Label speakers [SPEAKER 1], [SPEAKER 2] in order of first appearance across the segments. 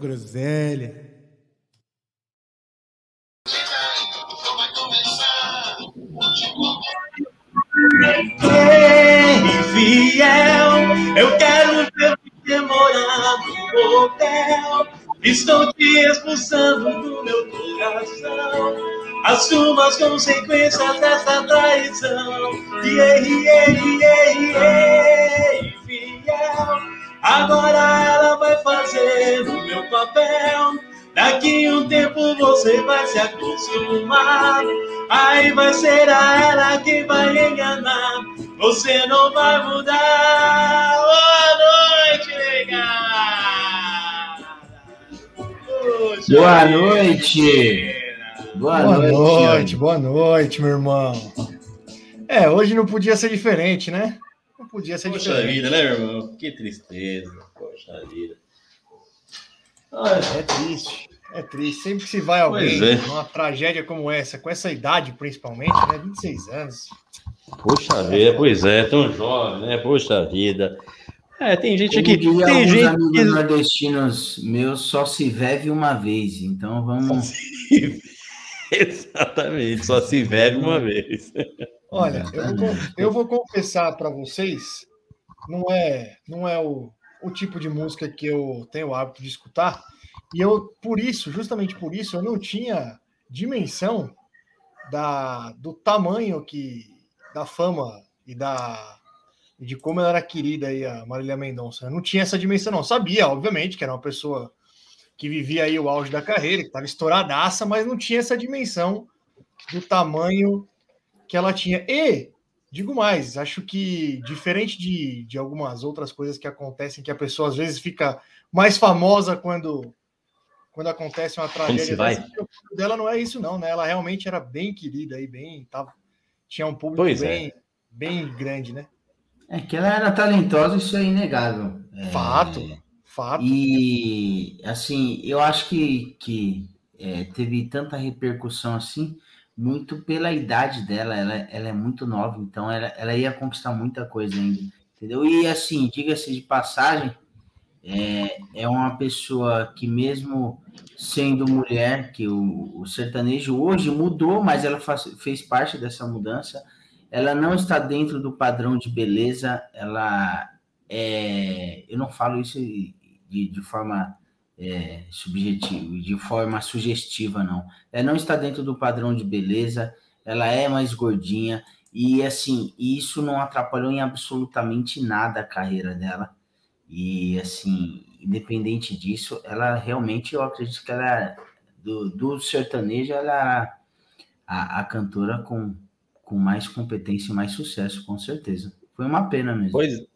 [SPEAKER 1] Groselha.
[SPEAKER 2] Infiel, eu quero ver você morar no hotel. Estou te expulsando do meu coração. Assuma as consequências dessa traição. Yeah, yeah, yeah. Infiel, agora ela vai fazer o meu papel. Daqui um tempo você vai se acostumar. Aí vai ser a ela quem vai enganar. Você não vai mudar. Boa noite, negada.
[SPEAKER 3] Boa noite. Boa,
[SPEAKER 4] Boa
[SPEAKER 3] noite.
[SPEAKER 4] noite, boa noite, meu irmão. É, hoje não podia ser diferente, né? Não podia ser
[SPEAKER 2] Poxa
[SPEAKER 4] diferente.
[SPEAKER 2] vida, né, meu irmão? Que tristeza. Poxa vida.
[SPEAKER 4] É triste, é triste. Sempre que se vai alguém
[SPEAKER 2] é.
[SPEAKER 4] numa tragédia como essa, com essa idade principalmente, né? 26 anos.
[SPEAKER 2] Poxa vida, pois é, tão jovem, né? Poxa vida. É, tem gente
[SPEAKER 3] Como
[SPEAKER 2] que.
[SPEAKER 3] diria
[SPEAKER 2] Tem
[SPEAKER 3] alguns
[SPEAKER 2] gente
[SPEAKER 3] amigos
[SPEAKER 2] que.
[SPEAKER 3] nordestinos meus, só se vive uma vez. Então vamos.
[SPEAKER 2] Exatamente, só se bebe uma vez.
[SPEAKER 4] Olha, eu vou, eu vou confessar para vocês, não é, não é o, o tipo de música que eu tenho o hábito de escutar, e eu, por isso, justamente por isso, eu não tinha dimensão da, do tamanho que, da fama e da de como ela era querida aí, a Marília Mendonça. Eu não tinha essa dimensão, não. Sabia, obviamente, que era uma pessoa que vivia aí o auge da carreira, que estava estouradaça, mas não tinha essa dimensão do tamanho que ela tinha. E, digo mais, acho que, diferente de, de algumas outras coisas que acontecem, que a pessoa às vezes fica mais famosa quando, quando acontece uma tragédia
[SPEAKER 2] se vai.
[SPEAKER 4] dessa, o dela não é isso, não, né? Ela realmente era bem querida e bem. Tava, tinha um público
[SPEAKER 2] Pois é.
[SPEAKER 4] bem, bem grande, né?
[SPEAKER 3] É que ela era talentosa, isso é inegável. É,
[SPEAKER 4] Fato, fato.
[SPEAKER 3] E assim, eu acho que, que é, teve tanta repercussão assim, muito pela idade dela. Ela, ela é muito nova, então ela, ela ia conquistar muita coisa ainda. Entendeu? E assim, diga-se de passagem, é, é uma pessoa que, mesmo sendo mulher, que o, o sertanejo hoje mudou, mas ela faz- fez parte dessa mudança. Ela não está dentro do padrão de beleza, ela é, eu não falo isso de, de forma é, subjetiva, de forma sugestiva, não. Ela não está dentro do padrão de beleza, ela é mais gordinha, e assim, isso não atrapalhou em absolutamente nada a carreira dela. E assim, independente disso, ela realmente, eu acredito que ela, é, do, do sertanejo, ela é a, a cantora com, com mais competência e mais sucesso, com certeza. Foi uma pena mesmo.
[SPEAKER 2] Pois,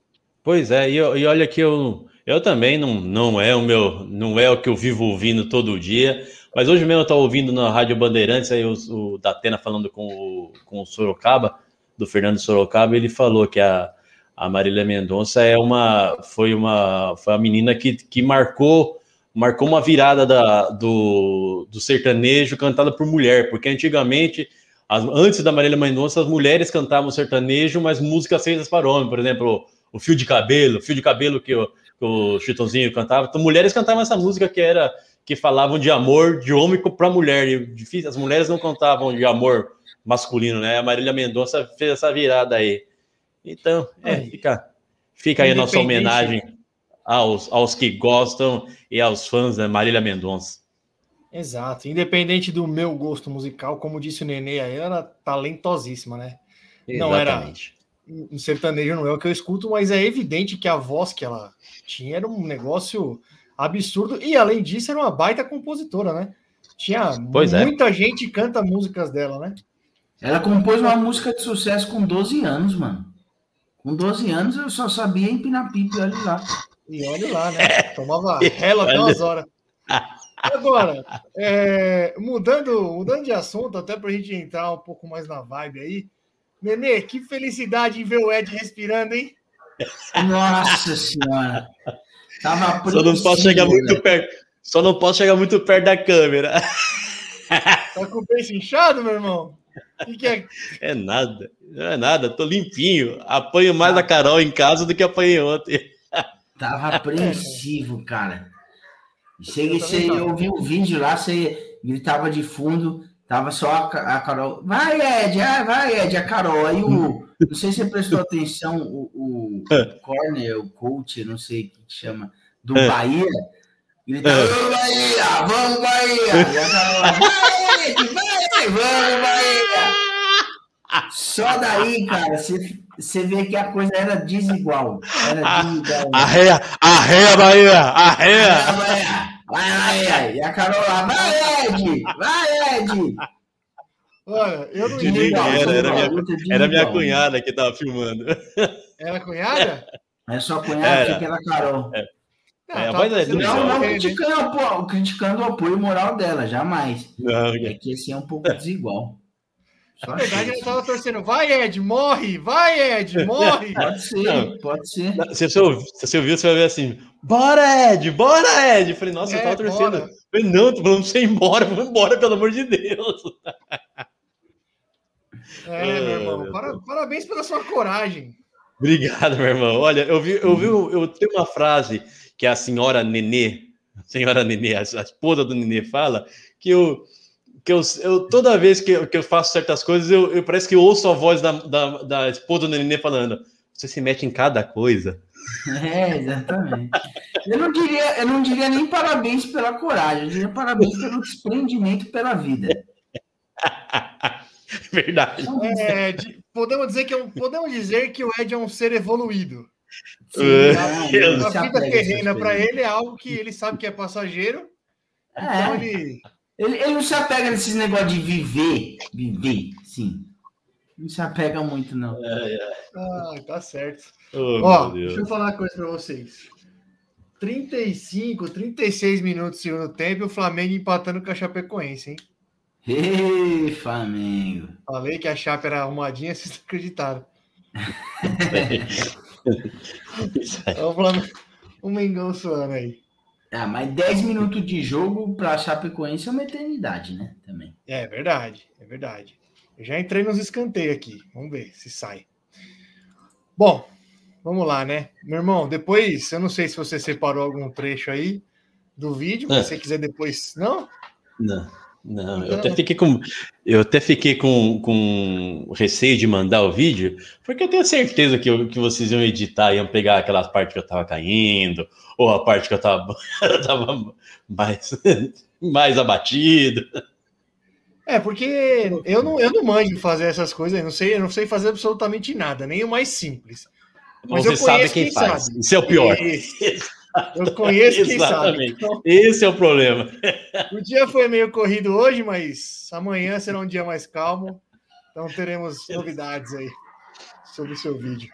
[SPEAKER 2] pois é, e, e olha que eu, eu também não, não é o meu, não é o que eu vivo ouvindo todo dia, mas hoje mesmo eu estava ouvindo na Rádio Bandeirantes aí o, o Datena falando com o, com o Sorocaba, do Fernando Sorocaba, ele falou que a, a Marília Mendonça é uma, foi uma, foi uma menina que, que marcou, marcou uma virada da, do, do sertanejo cantada por mulher, porque antigamente as- antes da Marília Mendonça, as mulheres cantavam sertanejo, mas músicas feitas para homem. Por exemplo, o Fio de Cabelo, Fio de Cabelo que o, que o Chitãozinho cantava. Então, mulheres cantavam essa música que era que falavam de amor de homem para mulher. E difícil, as mulheres não cantavam de amor masculino, né? A Marília Mendonça fez essa virada aí. Então, é, fica, fica aí a nossa homenagem aos, aos que gostam e aos fãs da Marília Mendonça.
[SPEAKER 4] Exato. Independente do meu gosto musical, como disse o Nenê aí, ela era talentosíssima, né? Não era-
[SPEAKER 2] Exatamente.
[SPEAKER 4] Um sertanejo não é o que eu escuto, mas é evidente que a voz que ela tinha era um negócio absurdo. E além disso, era uma baita compositora, né? Tinha
[SPEAKER 2] Pois é.
[SPEAKER 4] muita gente canta músicas dela, né?
[SPEAKER 3] Ela compôs uma música de sucesso com 12 anos, mano. Com 12 anos eu só sabia empinar pipe, olha lá.
[SPEAKER 4] E olha lá, né? Tomava rela até umas horas. Agora, é, mudando, mudando de assunto, até para a gente entrar um pouco mais na vibe aí. Nenê, que felicidade em ver o Ed respirando, hein?
[SPEAKER 3] Nossa senhora. Tava
[SPEAKER 2] Só não posso chegar
[SPEAKER 3] apreensivo,
[SPEAKER 2] muito perto. Só não posso chegar muito perto da câmera.
[SPEAKER 4] Tá com o peixe inchado, meu irmão? O que, que é?
[SPEAKER 2] É nada. Não é nada. Tô limpinho. Apanho mais a Carol em casa do que apanhei ontem.
[SPEAKER 3] Tava apreensivo, cara. Cheguei,
[SPEAKER 4] Eu
[SPEAKER 3] você
[SPEAKER 4] tava.
[SPEAKER 3] ouviu o vídeo lá, você gritava de fundo, tava só a, a Carol. Vai, Ed, ah, vai, Ed, a Carol. Aí o. Não sei se você prestou atenção, o, o corner, o coach, não sei o que chama, do
[SPEAKER 2] É.
[SPEAKER 3] Bahia, gritava: Vamos, Bahia, vamos, Bahia! E a Carol, vai, Ed, vai, vamos, Bahia! Só daí, cara, você, você vê que a coisa era desigual. Era desigual.
[SPEAKER 2] Arreia! Arreia, Bahia! Arreia!
[SPEAKER 3] Vai, vai, vai, E a Carol lá, vai, Ed! Vai, Ed!
[SPEAKER 4] Olha, eu não
[SPEAKER 2] De
[SPEAKER 4] entendi.
[SPEAKER 2] ninguém, era, era minha- Era minha cunhada que tava filmando.
[SPEAKER 4] Era cunhada?
[SPEAKER 3] É só cunhada,
[SPEAKER 2] Era.
[SPEAKER 3] que era a Carol.
[SPEAKER 4] Não,
[SPEAKER 2] É, mas é
[SPEAKER 4] pensando
[SPEAKER 2] Legal,
[SPEAKER 3] Não, não
[SPEAKER 4] né?
[SPEAKER 3] criticando, criticando o apoio moral dela, jamais.
[SPEAKER 2] Não,
[SPEAKER 3] É que esse é um pouco desigual. Só
[SPEAKER 4] Na verdade,
[SPEAKER 3] isso.
[SPEAKER 4] eu tava torcendo. Vai, Ed, morre! Vai, Ed, morre!
[SPEAKER 3] Pode ser,
[SPEAKER 2] Não.
[SPEAKER 3] pode ser.
[SPEAKER 2] Se você, ouviu, se você ouviu, você vai ver assim: Bora, Ed! Bora, Ed! Eu falei, nossa,
[SPEAKER 4] É,
[SPEAKER 2] eu tava torcendo.
[SPEAKER 4] bora.
[SPEAKER 2] Eu falei, não, tô falando pra você ir embora, vamos embora, pelo amor de Deus.
[SPEAKER 4] É, meu irmão.
[SPEAKER 2] meu
[SPEAKER 4] para- parabéns pela sua coragem.
[SPEAKER 2] Obrigado, meu irmão. Olha, eu vi, eu vi, eu tenho uma frase que a senhora Nenê, a senhora Nenê, a, a esposa do Nenê fala, que eu, que eu, eu toda vez que eu, que eu faço certas coisas, eu, eu parece que eu ouço a voz da, da, da esposa do Nenê falando: você se mete em cada coisa.
[SPEAKER 3] É, exatamente. Eu não diria, eu não diria nem parabéns pela coragem, eu diria parabéns pelo desprendimento pela vida.
[SPEAKER 2] Verdade.
[SPEAKER 4] É, de- podemos, dizer que, podemos dizer que o Ed é um ser evoluído.
[SPEAKER 2] É.
[SPEAKER 4] A, a vida terrena para ele é algo que ele sabe que é passageiro. Então
[SPEAKER 3] É,
[SPEAKER 4] ele.
[SPEAKER 3] Ele, ele não se apega nesses negócios de viver, viver, sim. Não se apega muito, não.
[SPEAKER 4] Ah, tá certo.
[SPEAKER 2] Oh,
[SPEAKER 4] Ó, deixa eu falar uma coisa para vocês. 35, 36 minutos do segundo tempo e o Flamengo empatando com a Chapecoense, hein?
[SPEAKER 3] Ei, Flamengo.
[SPEAKER 4] Falei que a Chape era arrumadinha, vocês não acreditaram. É o Flamengo, o Mengão suando aí.
[SPEAKER 3] Ah, mas 10 minutos de jogo pra Chapecoense é uma eternidade, né? Também.
[SPEAKER 4] É verdade, é verdade. Eu já entrei nos escanteios aqui. Vamos ver se sai. Bom, vamos lá, né? Meu irmão, depois, eu não sei se você separou algum trecho aí do vídeo, mas
[SPEAKER 2] É.
[SPEAKER 4] se você quiser depois. Não?
[SPEAKER 2] Não, não, eu até fiquei com, eu até fiquei com, com receio de mandar o vídeo, porque eu tenho certeza que, eu- que vocês iam editar, iam pegar aquelas partes que eu tava caindo, ou a parte que eu tava, eu tava mais, mais abatido.
[SPEAKER 4] É, porque eu não, eu não manjo fazer essas coisas, eu não sei, eu não sei fazer absolutamente nada, nem o mais simples. Mas
[SPEAKER 2] Você
[SPEAKER 4] eu
[SPEAKER 2] sabe quem
[SPEAKER 4] quem
[SPEAKER 2] faz.
[SPEAKER 4] sabe.
[SPEAKER 2] Isso é o pior.
[SPEAKER 4] Eu conheço quem sabe.
[SPEAKER 2] Exatamente.
[SPEAKER 4] Então,
[SPEAKER 2] Esse é o problema.
[SPEAKER 4] o dia foi meio corrido hoje, mas amanhã será um dia mais calmo. Então teremos novidades aí sobre o seu vídeo.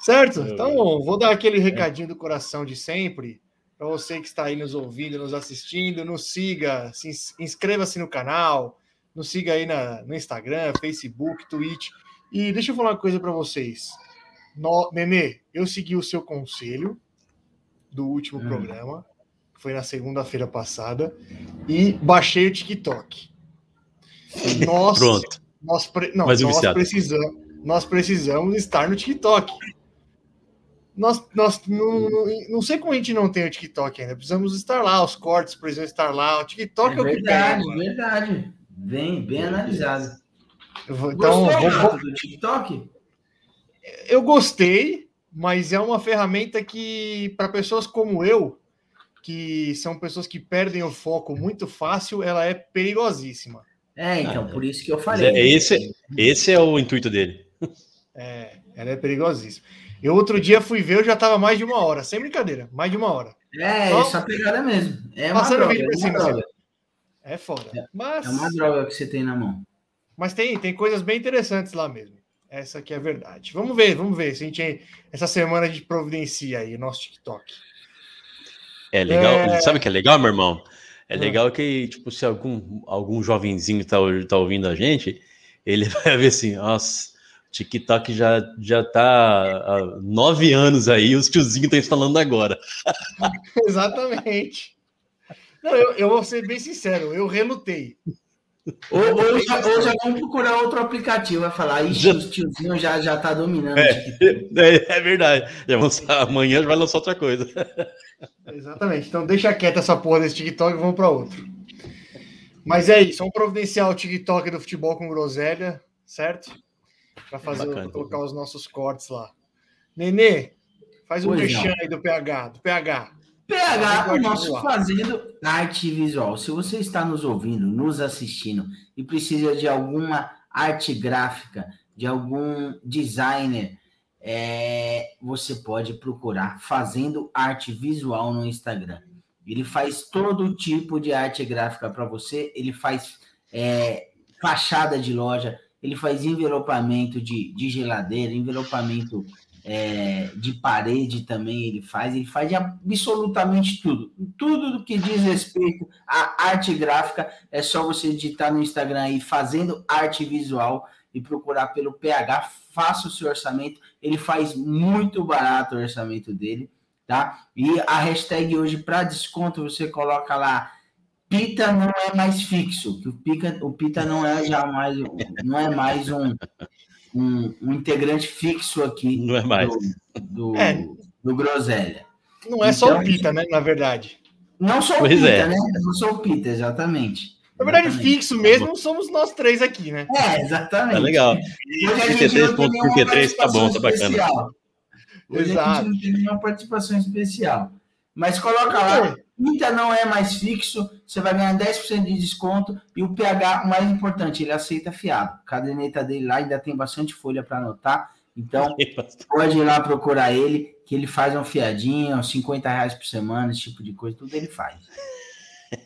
[SPEAKER 4] Certo? Então vou dar aquele recadinho do coração de sempre. Para você que está aí nos ouvindo, nos assistindo, nos siga, se ins- inscreva-se no canal, nos siga aí na, no Instagram, Facebook, Twitch. E deixa eu falar uma coisa para vocês. No, Nenê, eu segui o seu conselho do último
[SPEAKER 3] Hum.
[SPEAKER 4] programa, foi na segunda-feira passada, e baixei o TikTok. Nós,
[SPEAKER 2] Pronto.
[SPEAKER 4] nós, pre- não, nós precisamos, nós precisamos estar no TikTok. Nós, nós não, não, não sei como a gente não tem o TikTok ainda. Precisamos estar lá, os cortes precisam estar lá. O TikTok é,
[SPEAKER 3] É
[SPEAKER 4] o que
[SPEAKER 3] verdade,
[SPEAKER 4] pega.
[SPEAKER 3] verdade. Bem, bem analisado.
[SPEAKER 4] Eu vou- Então,
[SPEAKER 3] Gostou,
[SPEAKER 4] vou-
[SPEAKER 3] do TikTok?
[SPEAKER 4] eu gostei, mas é uma ferramenta que, para pessoas como eu, que são pessoas que perdem o foco muito fácil, ela é perigosíssima.
[SPEAKER 3] É, então, por isso que eu falei.
[SPEAKER 2] é- esse, esse é o intuito dele.
[SPEAKER 4] É, ela é perigosíssima. Eu outro dia fui ver, eu já estava mais de uma hora, sem brincadeira, mais de uma hora.
[SPEAKER 3] É,
[SPEAKER 4] Só-
[SPEAKER 3] essa pegada mesmo. É uma
[SPEAKER 4] Passando o
[SPEAKER 3] droga,
[SPEAKER 4] vídeo
[SPEAKER 3] é
[SPEAKER 4] por
[SPEAKER 3] uma
[SPEAKER 4] cima,
[SPEAKER 3] droga.
[SPEAKER 4] É foda. Mas,
[SPEAKER 3] É uma droga que você tem na mão.
[SPEAKER 4] mas tem, tem coisas bem interessantes lá mesmo. Essa aqui é a verdade. Vamos ver, vamos ver se a gente essa semana a gente providencia aí nosso TikTok.
[SPEAKER 2] É legal.
[SPEAKER 4] É.
[SPEAKER 2] Sabe o que é legal, meu irmão? É
[SPEAKER 4] Ah.
[SPEAKER 2] legal que, tipo, se algum, algum jovenzinho tá, tá ouvindo a gente, ele vai ver assim, nossa, TikTok já, já tá há nove anos aí, os tiozinhos estão instalando agora.
[SPEAKER 4] Exatamente. Não, eu, eu vou ser bem sincero, eu relutei.
[SPEAKER 3] Ou, ou já, ou já vamos procurar outro aplicativo, vai falar, ixi,
[SPEAKER 2] Já-
[SPEAKER 3] os tiozinhos já, já tá dominando.
[SPEAKER 2] É.
[SPEAKER 3] o TikTok."
[SPEAKER 2] É, é verdade. Já vamos, amanhã vai lançar outra coisa.
[SPEAKER 4] Exatamente. Então deixa quieta essa porra desse TikTok e vamos para outro. Mas é isso, vamos providenciar o TikTok do futebol com groselha, certo? Para fazer
[SPEAKER 2] Bacana.
[SPEAKER 4] colocar os nossos cortes lá. Nenê, faz um
[SPEAKER 3] não.
[SPEAKER 4] aí do PH, do PH.
[SPEAKER 3] PH, o nosso
[SPEAKER 4] visual.
[SPEAKER 3] fazendo arte visual. Se você está nos ouvindo, nos assistindo e precisa de alguma arte gráfica, de algum designer, é, você pode procurar fazendo arte visual no Instagram. Ele faz todo tipo de arte gráfica para você. Ele faz é, fachada de loja, ele faz envelopamento de, de geladeira, envelopamento é, de parede também ele faz, ele faz de absolutamente tudo. Tudo do que diz respeito à arte gráfica, é só você digitar no Instagram aí, fazendo arte visual e procurar pelo PH, faça o seu orçamento, ele faz muito barato o orçamento dele, tá? E a hashtag hoje para desconto, você coloca lá Pita não é mais fixo, que o, Pica, o Pita não é jamais, não é mais um, um, um integrante fixo aqui
[SPEAKER 2] Não é mais.
[SPEAKER 3] do, do,
[SPEAKER 4] É.
[SPEAKER 3] do Groselha.
[SPEAKER 4] Não é só
[SPEAKER 3] Então-
[SPEAKER 4] o Pita, né? Na verdade.
[SPEAKER 3] Não só o
[SPEAKER 2] Pois
[SPEAKER 3] Pita,
[SPEAKER 2] é.
[SPEAKER 3] né? Não só o Pita, exatamente.
[SPEAKER 4] Na verdade,
[SPEAKER 3] Exatamente.
[SPEAKER 4] fixo mesmo somos nós três aqui, né?
[SPEAKER 3] É, exatamente.
[SPEAKER 2] Tá legal.
[SPEAKER 3] Hoje a gente não tem nenhuma
[SPEAKER 2] 33.33 tá bom, tá bacana.
[SPEAKER 3] especial. Hoje a
[SPEAKER 4] Exato.
[SPEAKER 3] gente não tem nenhuma participação especial. Mas coloca lá, Pita não é mais fixo, você vai ganhar 10% de desconto e o PH, o mais importante, ele aceita fiado. A caderneta dele lá ainda tem bastante folha para anotar, então pode ir lá procurar ele, que ele faz um fiadinho, uns 50 reais por semana, esse tipo de coisa, tudo ele faz.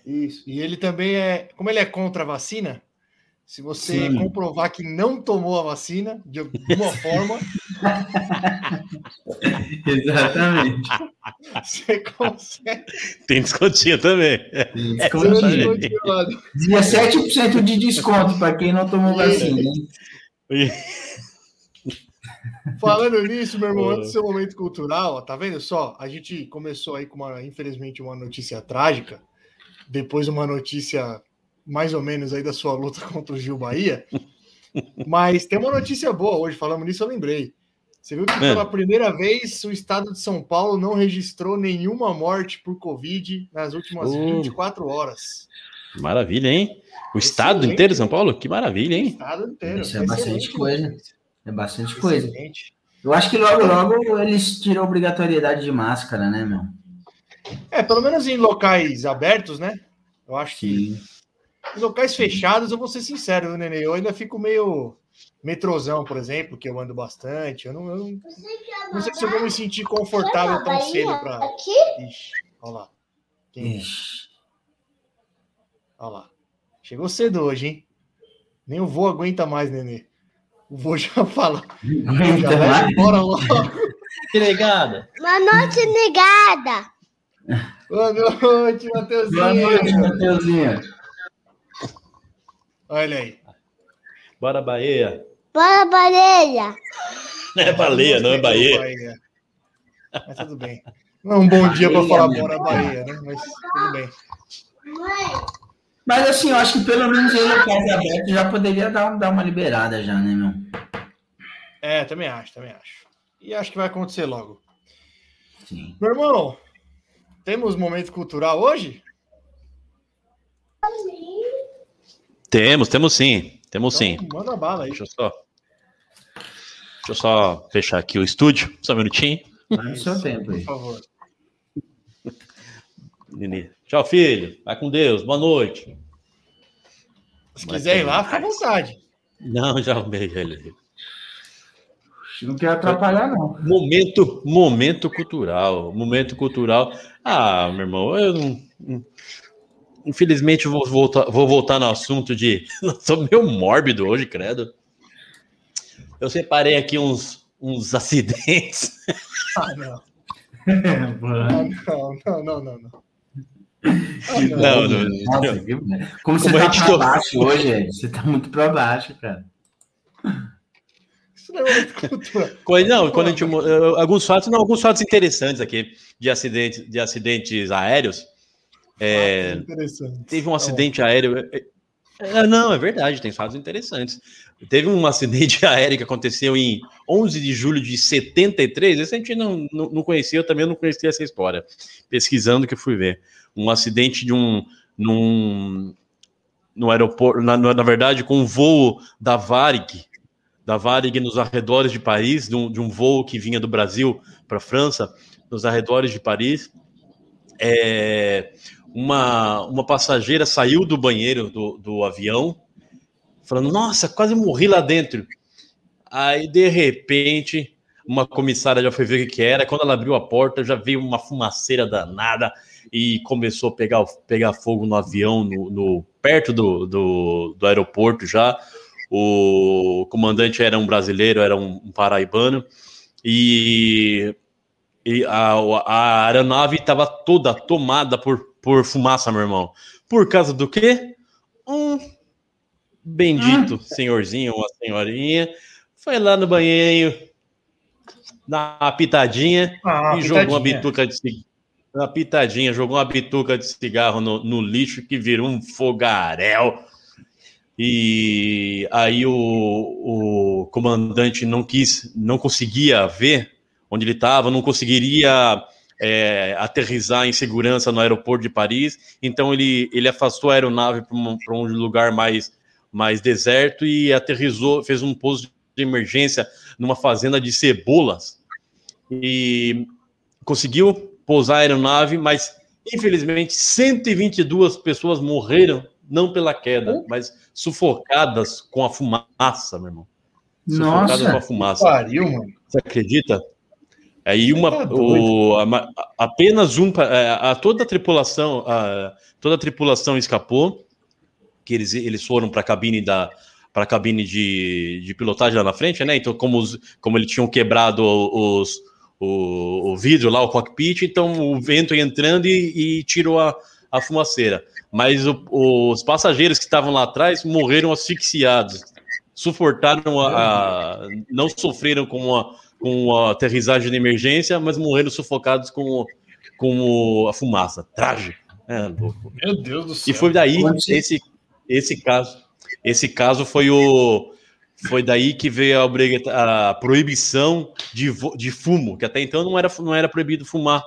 [SPEAKER 4] Isso. E ele também é. Como ele é contra a vacina, se você
[SPEAKER 3] Sim.
[SPEAKER 4] comprovar que não tomou a vacina, de alguma forma,
[SPEAKER 3] Exatamente.
[SPEAKER 4] você consegue.
[SPEAKER 2] Tem descontinho também.
[SPEAKER 3] Desconto.
[SPEAKER 2] Exatamente.
[SPEAKER 4] continuado.
[SPEAKER 3] 17% de desconto para quem não tomou vacina.
[SPEAKER 4] Falando nisso, meu irmão, antes do seu momento cultural, ó, tá vendo só? A gente começou aí com uma, infelizmente, uma notícia trágica, depois uma notícia mais ou menos aí da sua luta contra o Gil Bahia. Mas tem uma notícia boa hoje, falando nisso, eu lembrei. Você viu que
[SPEAKER 2] É.
[SPEAKER 4] pela primeira vez o estado de São Paulo não registrou nenhuma morte por Covid nas últimas
[SPEAKER 2] Oh.
[SPEAKER 4] 24 horas.
[SPEAKER 2] Maravilha, hein? O estado
[SPEAKER 4] Excelente.
[SPEAKER 2] inteiro de São Paulo? Que maravilha,
[SPEAKER 4] O
[SPEAKER 2] hein?
[SPEAKER 4] estado inteiro.
[SPEAKER 3] Isso é bastante coisa. É bastante coisa.
[SPEAKER 4] Excelente.
[SPEAKER 3] Eu acho que logo, logo eles tiram a obrigatoriedade de máscara, né, meu?
[SPEAKER 4] É, pelo menos em locais abertos, né? Eu acho que
[SPEAKER 3] Sim.
[SPEAKER 4] Em locais fechados, eu vou ser sincero, viu, Nenê? Eu ainda fico meio metrozão, por exemplo, que eu ando bastante. Eu não, eu não, não sei se eu vou me sentir confortável tão cedo para. Ixi, olha lá. Quem é? Olha lá. Chegou cedo hoje, hein? Nem o vô aguenta mais, Nenê. O vô já fala. Já vai embora logo.
[SPEAKER 2] Que negada.
[SPEAKER 5] Boa noite, negada.
[SPEAKER 4] Boa noite, Matheusinho.
[SPEAKER 3] Boa noite, Mateuzinho.
[SPEAKER 4] Olha aí.
[SPEAKER 2] Bora, Bahia.
[SPEAKER 5] Bora, baleia.
[SPEAKER 2] Não é baleia, não é
[SPEAKER 4] Gostei do
[SPEAKER 2] Bahia.
[SPEAKER 4] Mas tudo bem. Não é um bom dia para
[SPEAKER 3] Bahia,
[SPEAKER 4] falar bora Bahia, né? Mas tudo bem.
[SPEAKER 3] Mas assim, eu acho que pelo menos em locais abertos já poderia dar, dar uma liberada já, né, meu?
[SPEAKER 4] É, também acho, também acho. E acho que vai acontecer logo.
[SPEAKER 3] Sim.
[SPEAKER 4] Meu irmão, temos momento cultural hoje?
[SPEAKER 2] Temos, temos sim. Temos sim.
[SPEAKER 4] Então, manda bala aí.
[SPEAKER 2] Deixa eu só. Deixa eu só fechar aqui o estúdio. Só um minutinho.
[SPEAKER 3] No seu tempo
[SPEAKER 4] Por favor.
[SPEAKER 2] Nini. Tchau, filho. Vai com Deus. Boa noite.
[SPEAKER 4] Se
[SPEAKER 2] Mas
[SPEAKER 4] quiser ir
[SPEAKER 2] tem
[SPEAKER 4] lá, fica à vontade.
[SPEAKER 2] Não, já arrumei ele.
[SPEAKER 3] Não quero atrapalhar, não.
[SPEAKER 2] Momento, momento cultural. Momento cultural. Ah, meu irmão, eu não. Infelizmente, eu vou voltar, vou voltar no assunto de. Sou meio mórbido hoje, credo. eu separei aqui uns, uns acidentes.
[SPEAKER 4] Ah, não. Não, não, não, não, não.
[SPEAKER 2] Não?
[SPEAKER 3] Como você
[SPEAKER 2] Como a
[SPEAKER 3] tá
[SPEAKER 2] gente
[SPEAKER 3] pra
[SPEAKER 2] to-
[SPEAKER 3] baixo hoje, Ed? Você tá muito pra baixo, cara.
[SPEAKER 4] Isso não é cultura.
[SPEAKER 2] Não, quando a gente, alguns fatos, não, alguns fatos interessantes aqui de acidentes, de acidentes aéreos. É, teve um acidente aéreo. é, é, não, é verdade, tem fatos interessantes. Teve um acidente aéreo que aconteceu em 11 de julho de 73. Esse a gente não, não, não conhecia, eu também não conhecia essa história. Pesquisando que eu fui ver. Um acidente de um. Num, no aeroporto, na, na na verdade, com um voo da Varig, da Varig nos arredores de Paris, de um, de um voo que vinha do Brasil para a França, nos arredores de Paris. É, uma, uma passageira saiu do banheiro do, do avião, falando: Nossa, quase morri lá dentro. Aí, de repente, uma comissária já foi ver o que era. Quando ela abriu a porta, já veio uma fumaceira danada e começou a pegar, pegar fogo no avião, no, no- perto do, do, do aeroporto já. O comandante era um brasileiro, era um, um paraibano, e, e a, a aeronave estava toda tomada por, por fumaça, meu irmão. Por causa do quê? Um bendito senhorzinho, uma senhorinha, foi lá no banheiro, uma pitadinha
[SPEAKER 4] Ah,
[SPEAKER 2] e jogou uma bituca de cigarro. Uma pitadinha, jogou uma bituca de cigarro no, no lixo que virou um fogaréu. E aí o, o comandante não quis, não conseguia ver onde ele estava, não conseguiria é, aterrizar em segurança no aeroporto de Paris. Então ele, ele afastou a aeronave para um, um lugar mais, mais deserto e aterrizou, fez um pouso de emergência numa fazenda de cebolas e conseguiu pousar a aeronave, mas infelizmente 122 pessoas morreram não pela queda, mas sufocadas com a fumaça, meu irmão. Sufocadas com a
[SPEAKER 3] Nossa,
[SPEAKER 2] fumaça.
[SPEAKER 4] Pariu, mano.
[SPEAKER 2] Você acredita? Aí uma,
[SPEAKER 4] Tá
[SPEAKER 2] o, a apenas um, é, a, toda a tripulação, a, toda a tripulação escapou, que eles, eles foram para a cabine da para a cabine de, de pilotagem lá na frente, né? Então, como, os, como eles tinham quebrado os, o, o vidro lá, o cockpit, então o vento ia entrando e, e tirou a, a fumaceira. Mas o- os passageiros que estavam lá atrás morreram asfixiados, suportaram a, a- não sofreram com a, com a aterrissagem de emergência, mas morreram sufocados com, com a fumaça. Trágico. É, louco.
[SPEAKER 4] Meu Deus do céu.
[SPEAKER 2] E foi daí esse esse caso, esse caso foi o foi daí que veio a, a proibição de, de fumo, que até então não era não era proibido fumar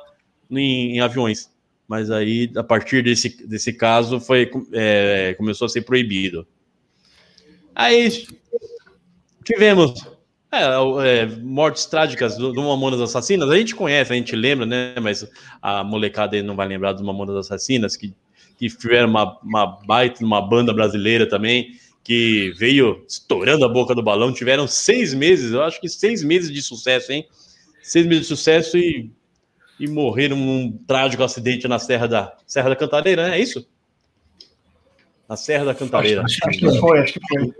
[SPEAKER 2] em, em aviões, mas aí a partir desse, desse caso foi é, começou a ser proibido. Aí tivemos é, o- é, mortes trágicas do, do Mamonas Assassinas. A gente conhece, a gente lembra, né? Mas a molecada aí não vai lembrar dos Mamonas Assassinas, que, que tiveram uma, uma baita, uma banda brasileira também, que veio estourando a boca do balão. Tiveram seis meses, eu acho que seis meses de sucesso, hein? Seis meses de sucesso e, e morreram num trágico acidente na Serra da, Serra da Cantareira, né? É isso? Na Serra da Cantareira
[SPEAKER 4] Acho que foi, acho que foi.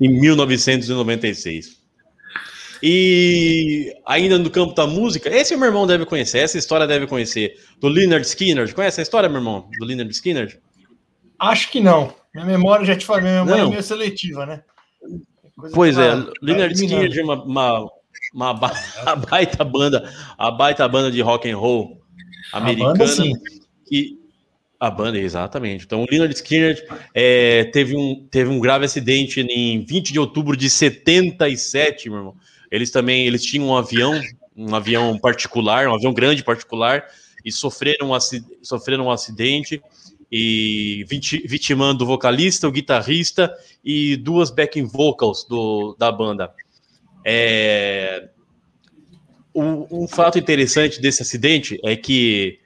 [SPEAKER 2] em 1996. E ainda no campo da música, esse meu irmão deve conhecer, essa história deve conhecer, do Leonard Skinner. Conhece a história, meu irmão? Do Leonard Skinner?
[SPEAKER 4] Acho que não. Minha memória, já te falei, minha memória
[SPEAKER 2] Não.
[SPEAKER 4] é meio seletiva, né? Coisa
[SPEAKER 2] Pois é,
[SPEAKER 4] vai
[SPEAKER 2] Leonard
[SPEAKER 4] eliminando.
[SPEAKER 2] Skinner de uma, uma, uma ba- a baita banda, a baita banda de rock and roll
[SPEAKER 4] A
[SPEAKER 2] americana.
[SPEAKER 4] banda, sim.
[SPEAKER 2] que a banda, exatamente. Então, o Leonard Skinner é, teve, um, teve um grave acidente em 20 de outubro de 77, meu irmão. Eles também eles tinham um avião, um avião particular, um avião grande particular, e sofreram um, sofreram um acidente e viti- vitimando o vocalista, o guitarrista e duas backing vocals do, da banda. É, um, um fato interessante desse acidente é que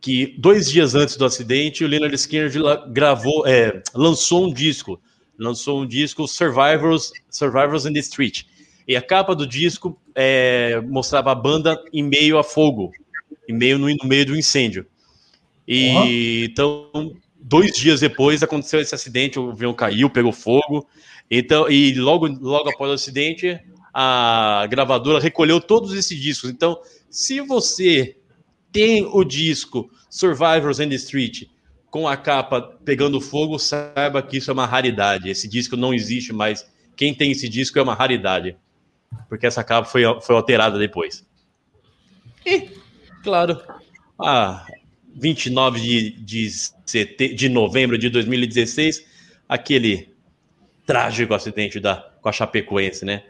[SPEAKER 2] que dois dias antes do acidente, o Leonard Skinner gravou, é, lançou um disco, lançou um disco Survivors, Survivors in the Street. E a capa do disco é, mostrava a banda em meio a fogo, em meio no, no meio do incêndio. E então, dois dias depois aconteceu esse acidente, o avião caiu, pegou fogo Então, e logo, logo após o acidente, a gravadora recolheu todos esses discos. Então, se você tem o disco Survivors in the Street com a capa pegando fogo, saiba que isso é uma raridade. Esse disco não existe mais. Quem tem esse disco é uma raridade. Porque essa capa foi, foi alterada depois. E, claro, a 29 de, de, sete, de novembro de 2016, aquele trágico acidente da, com a Chapecoense, né?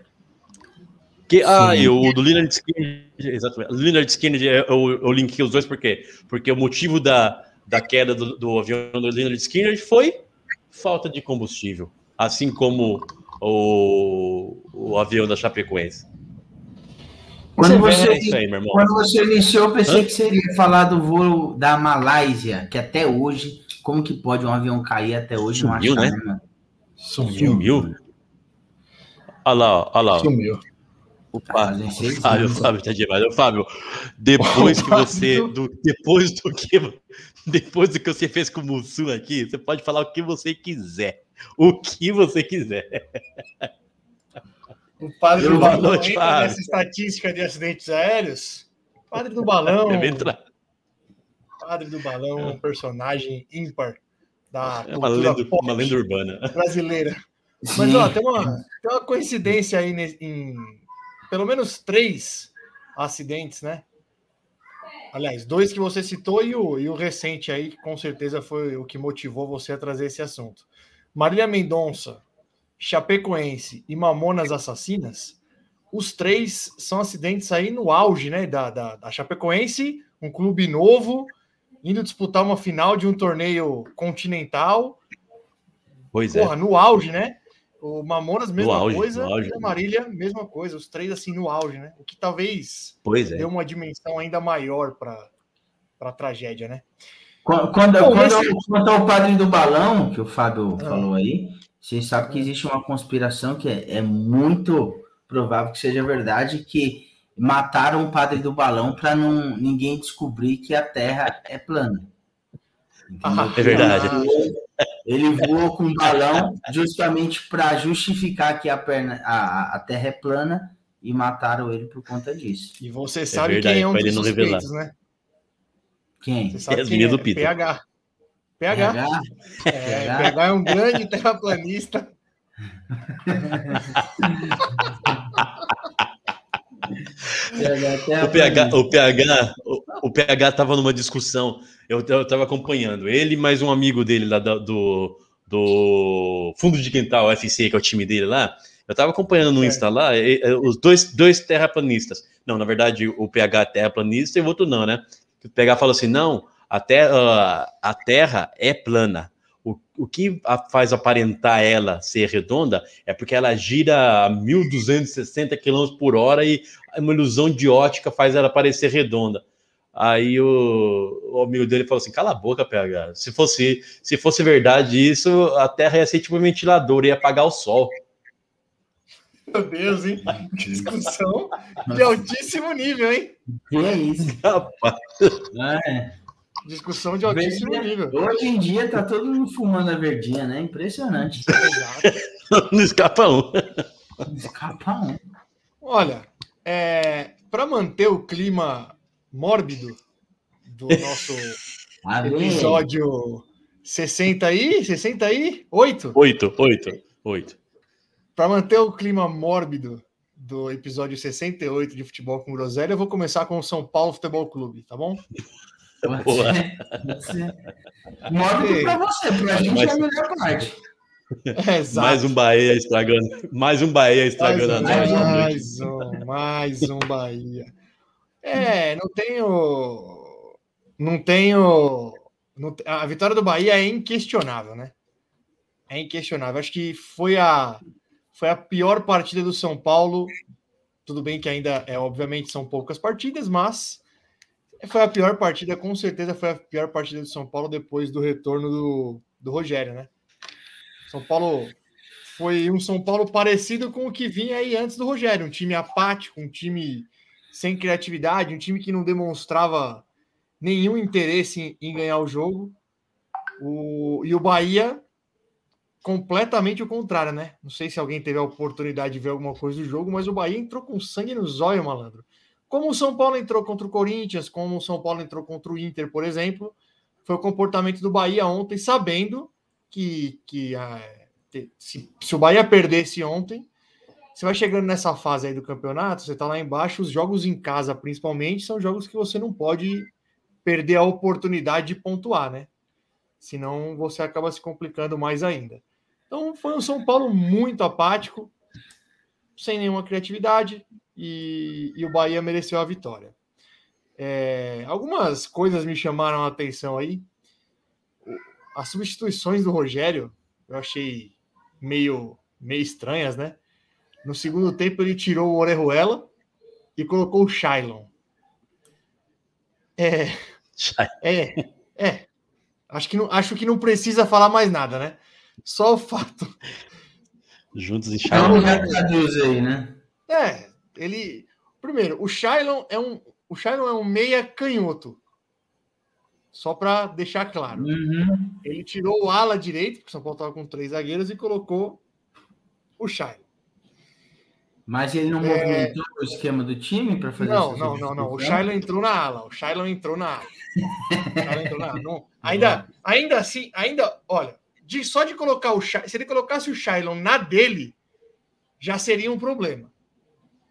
[SPEAKER 2] Que, ah, e o do Leonard Skinner, exatamente. O Leonard Skinner, eu, eu linkei os dois porque porque o motivo da, da queda do, do avião do Leonard Skinner foi falta de combustível, assim como o, o avião da Chapecoense.
[SPEAKER 3] Quando você, aí, quando você iniciou, eu pensei Hã? que seria falar do voo da Malásia, que até hoje, como que pode um avião cair até hoje?
[SPEAKER 2] Sumiu, não né? Sumiu. Sumiu. Olha lá, olha lá. Sumiu. O Fábio, o Fábio, o Fábio tá demais. O Fábio, depois que você. Do, depois do que. Depois do que você fez com o Mussum aqui, você pode falar o que você quiser. O que você quiser.
[SPEAKER 4] O padre do balão noite, entra nessa estatística de acidentes aéreos. Padre do balão. Padre do balão, um personagem ímpar da
[SPEAKER 2] é uma lenda, uma lenda urbana
[SPEAKER 4] brasileira. Mas ó, tem uma, tem uma coincidência aí em pelo menos três acidentes, né? Aliás, dois que você citou e o, e o recente aí, que com certeza foi o que motivou você a trazer esse assunto. Marília Mendonça, Chapecoense e Mamonas Assassinas, os três são acidentes aí no auge, né? Da, da, da Chapecoense, um clube novo, indo disputar uma final de um torneio continental.
[SPEAKER 2] Pois é. Porra,
[SPEAKER 4] é. no auge, né? O Mamonas, mesma auge, coisa. Auge, e a Marília, mesma coisa. Os três, assim, no auge, né? O que talvez
[SPEAKER 2] pois é.
[SPEAKER 4] deu uma dimensão ainda maior para a tragédia, né?
[SPEAKER 3] Quando, quando, Bom, quando, esse... quanto ao padre do balão, que o Fábio ah. falou aí, você sabe que existe uma conspiração que é, é muito provável que seja verdade, que mataram o padre do balão para não ninguém descobrir que a Terra é plana.
[SPEAKER 2] Ah, é verdade.
[SPEAKER 3] Ele voou com um balão justamente para justificar que a, perna, a, a Terra é plana e mataram ele por conta disso.
[SPEAKER 4] E você é sabe é verdade, quem é um dos suspeitos, né?
[SPEAKER 3] Quem?
[SPEAKER 4] Você sabe é quem é? Peter. PH. PH. PH. É, PH. PH é um grande terraplanista.
[SPEAKER 2] o PH, o PH, o, o PH estava numa discussão. Eu estava acompanhando ele, mais um amigo dele lá do, do Fundo de Quintal FC, que é o time dele lá. Eu estava acompanhando no Insta lá, e, e, os dois, dois terraplanistas. Não, na verdade, o PH é terraplanista e o outro não, né? O PH falou assim: não, a terra, a terra é plana. O, o que a faz aparentar ela ser redonda é porque ela gira a 1.260 km por hora e uma ilusão de ótica faz ela parecer redonda. Aí o, o, amigo dele falou assim: cala a boca, PH. Se fosse, se fosse verdade isso, a Terra ia ser tipo um ventilador, ia apagar o sol.
[SPEAKER 4] Meu Deus, hein? Discussão de altíssimo nível, hein?
[SPEAKER 3] Que é isso? Rapaz.
[SPEAKER 4] É. Discussão de altíssimo nível.
[SPEAKER 3] Hoje em dia tá todo mundo fumando a verdinha, né? Impressionante.
[SPEAKER 2] Não escapa um.
[SPEAKER 3] Não escapa um.
[SPEAKER 4] Olha, é, para manter o clima mórbido do nosso episódio 60 aí, 60 aí, 8?
[SPEAKER 2] 8, 8, 8.
[SPEAKER 4] Para manter o clima mórbido do episódio 68 de Futebol com Groselha, eu vou começar com o São Paulo Futebol Clube, tá bom?
[SPEAKER 3] Boa. Mórbido para você, para a gente Mas... é a melhor parte.
[SPEAKER 2] É, mais um Bahia estragando. Mais um Bahia estragando
[SPEAKER 4] mais um, a noite. Mais um, mais um Bahia. É, não tenho. Não tenho. Não, a vitória do Bahia é inquestionável, né? É inquestionável. Acho que foi a, foi a pior partida do São Paulo. Tudo bem que ainda, é, obviamente, são poucas partidas, mas foi a pior partida, com certeza foi a pior partida do São Paulo depois do retorno do, do Rogério, né? São Paulo foi um São Paulo parecido com o que vinha aí antes do Rogério, um time apático, um time sem criatividade, um time que não demonstrava nenhum interesse em, em ganhar o jogo. O, e o Bahia completamente o contrário, né? Não sei se alguém teve a oportunidade de ver alguma coisa do jogo, mas o Bahia entrou com sangue no zóio, malandro. Como o São Paulo entrou contra o Corinthians, como o São Paulo entrou contra o Inter, por exemplo, foi o comportamento do Bahia ontem, sabendo que, que ah, se, se o Bahia perdesse ontem, você vai chegando nessa fase aí do campeonato, você tá lá embaixo, os jogos em casa, principalmente, são jogos que você não pode perder a oportunidade de pontuar, né? Senão você acaba se complicando mais ainda. Então foi um São Paulo muito apático, sem nenhuma criatividade, e, e o Bahia mereceu a vitória. É, algumas coisas me chamaram a atenção aí. As substituições do Rogério eu achei meio, meio estranhas, né? No segundo tempo, ele tirou o Orejuela e colocou o Shailon. É, é, é. Acho que, não, acho que não precisa falar mais nada, né? Só o fato.
[SPEAKER 2] Juntos
[SPEAKER 3] Então,
[SPEAKER 2] Shailon.
[SPEAKER 3] traduz aí, né?
[SPEAKER 4] É, ele. Primeiro, o Shailon é um. O Shailon é um meia canhoto. Só para deixar claro.
[SPEAKER 3] Uhum.
[SPEAKER 4] Ele tirou o ala direito, porque o São Paulo estava com três zagueiros, e colocou o Shailon.
[SPEAKER 3] Mas ele não
[SPEAKER 4] É.
[SPEAKER 3] movimentou o esquema do time para fazer
[SPEAKER 4] Não,
[SPEAKER 3] essa
[SPEAKER 4] não, não, não. O? Shailon entrou na ala. O Shailon entrou na ala. Entrou na ala. Não. Ainda, ainda assim, ainda, olha, de, só de colocar o Shailon, se ele colocasse o Shailon na dele, já seria um problema.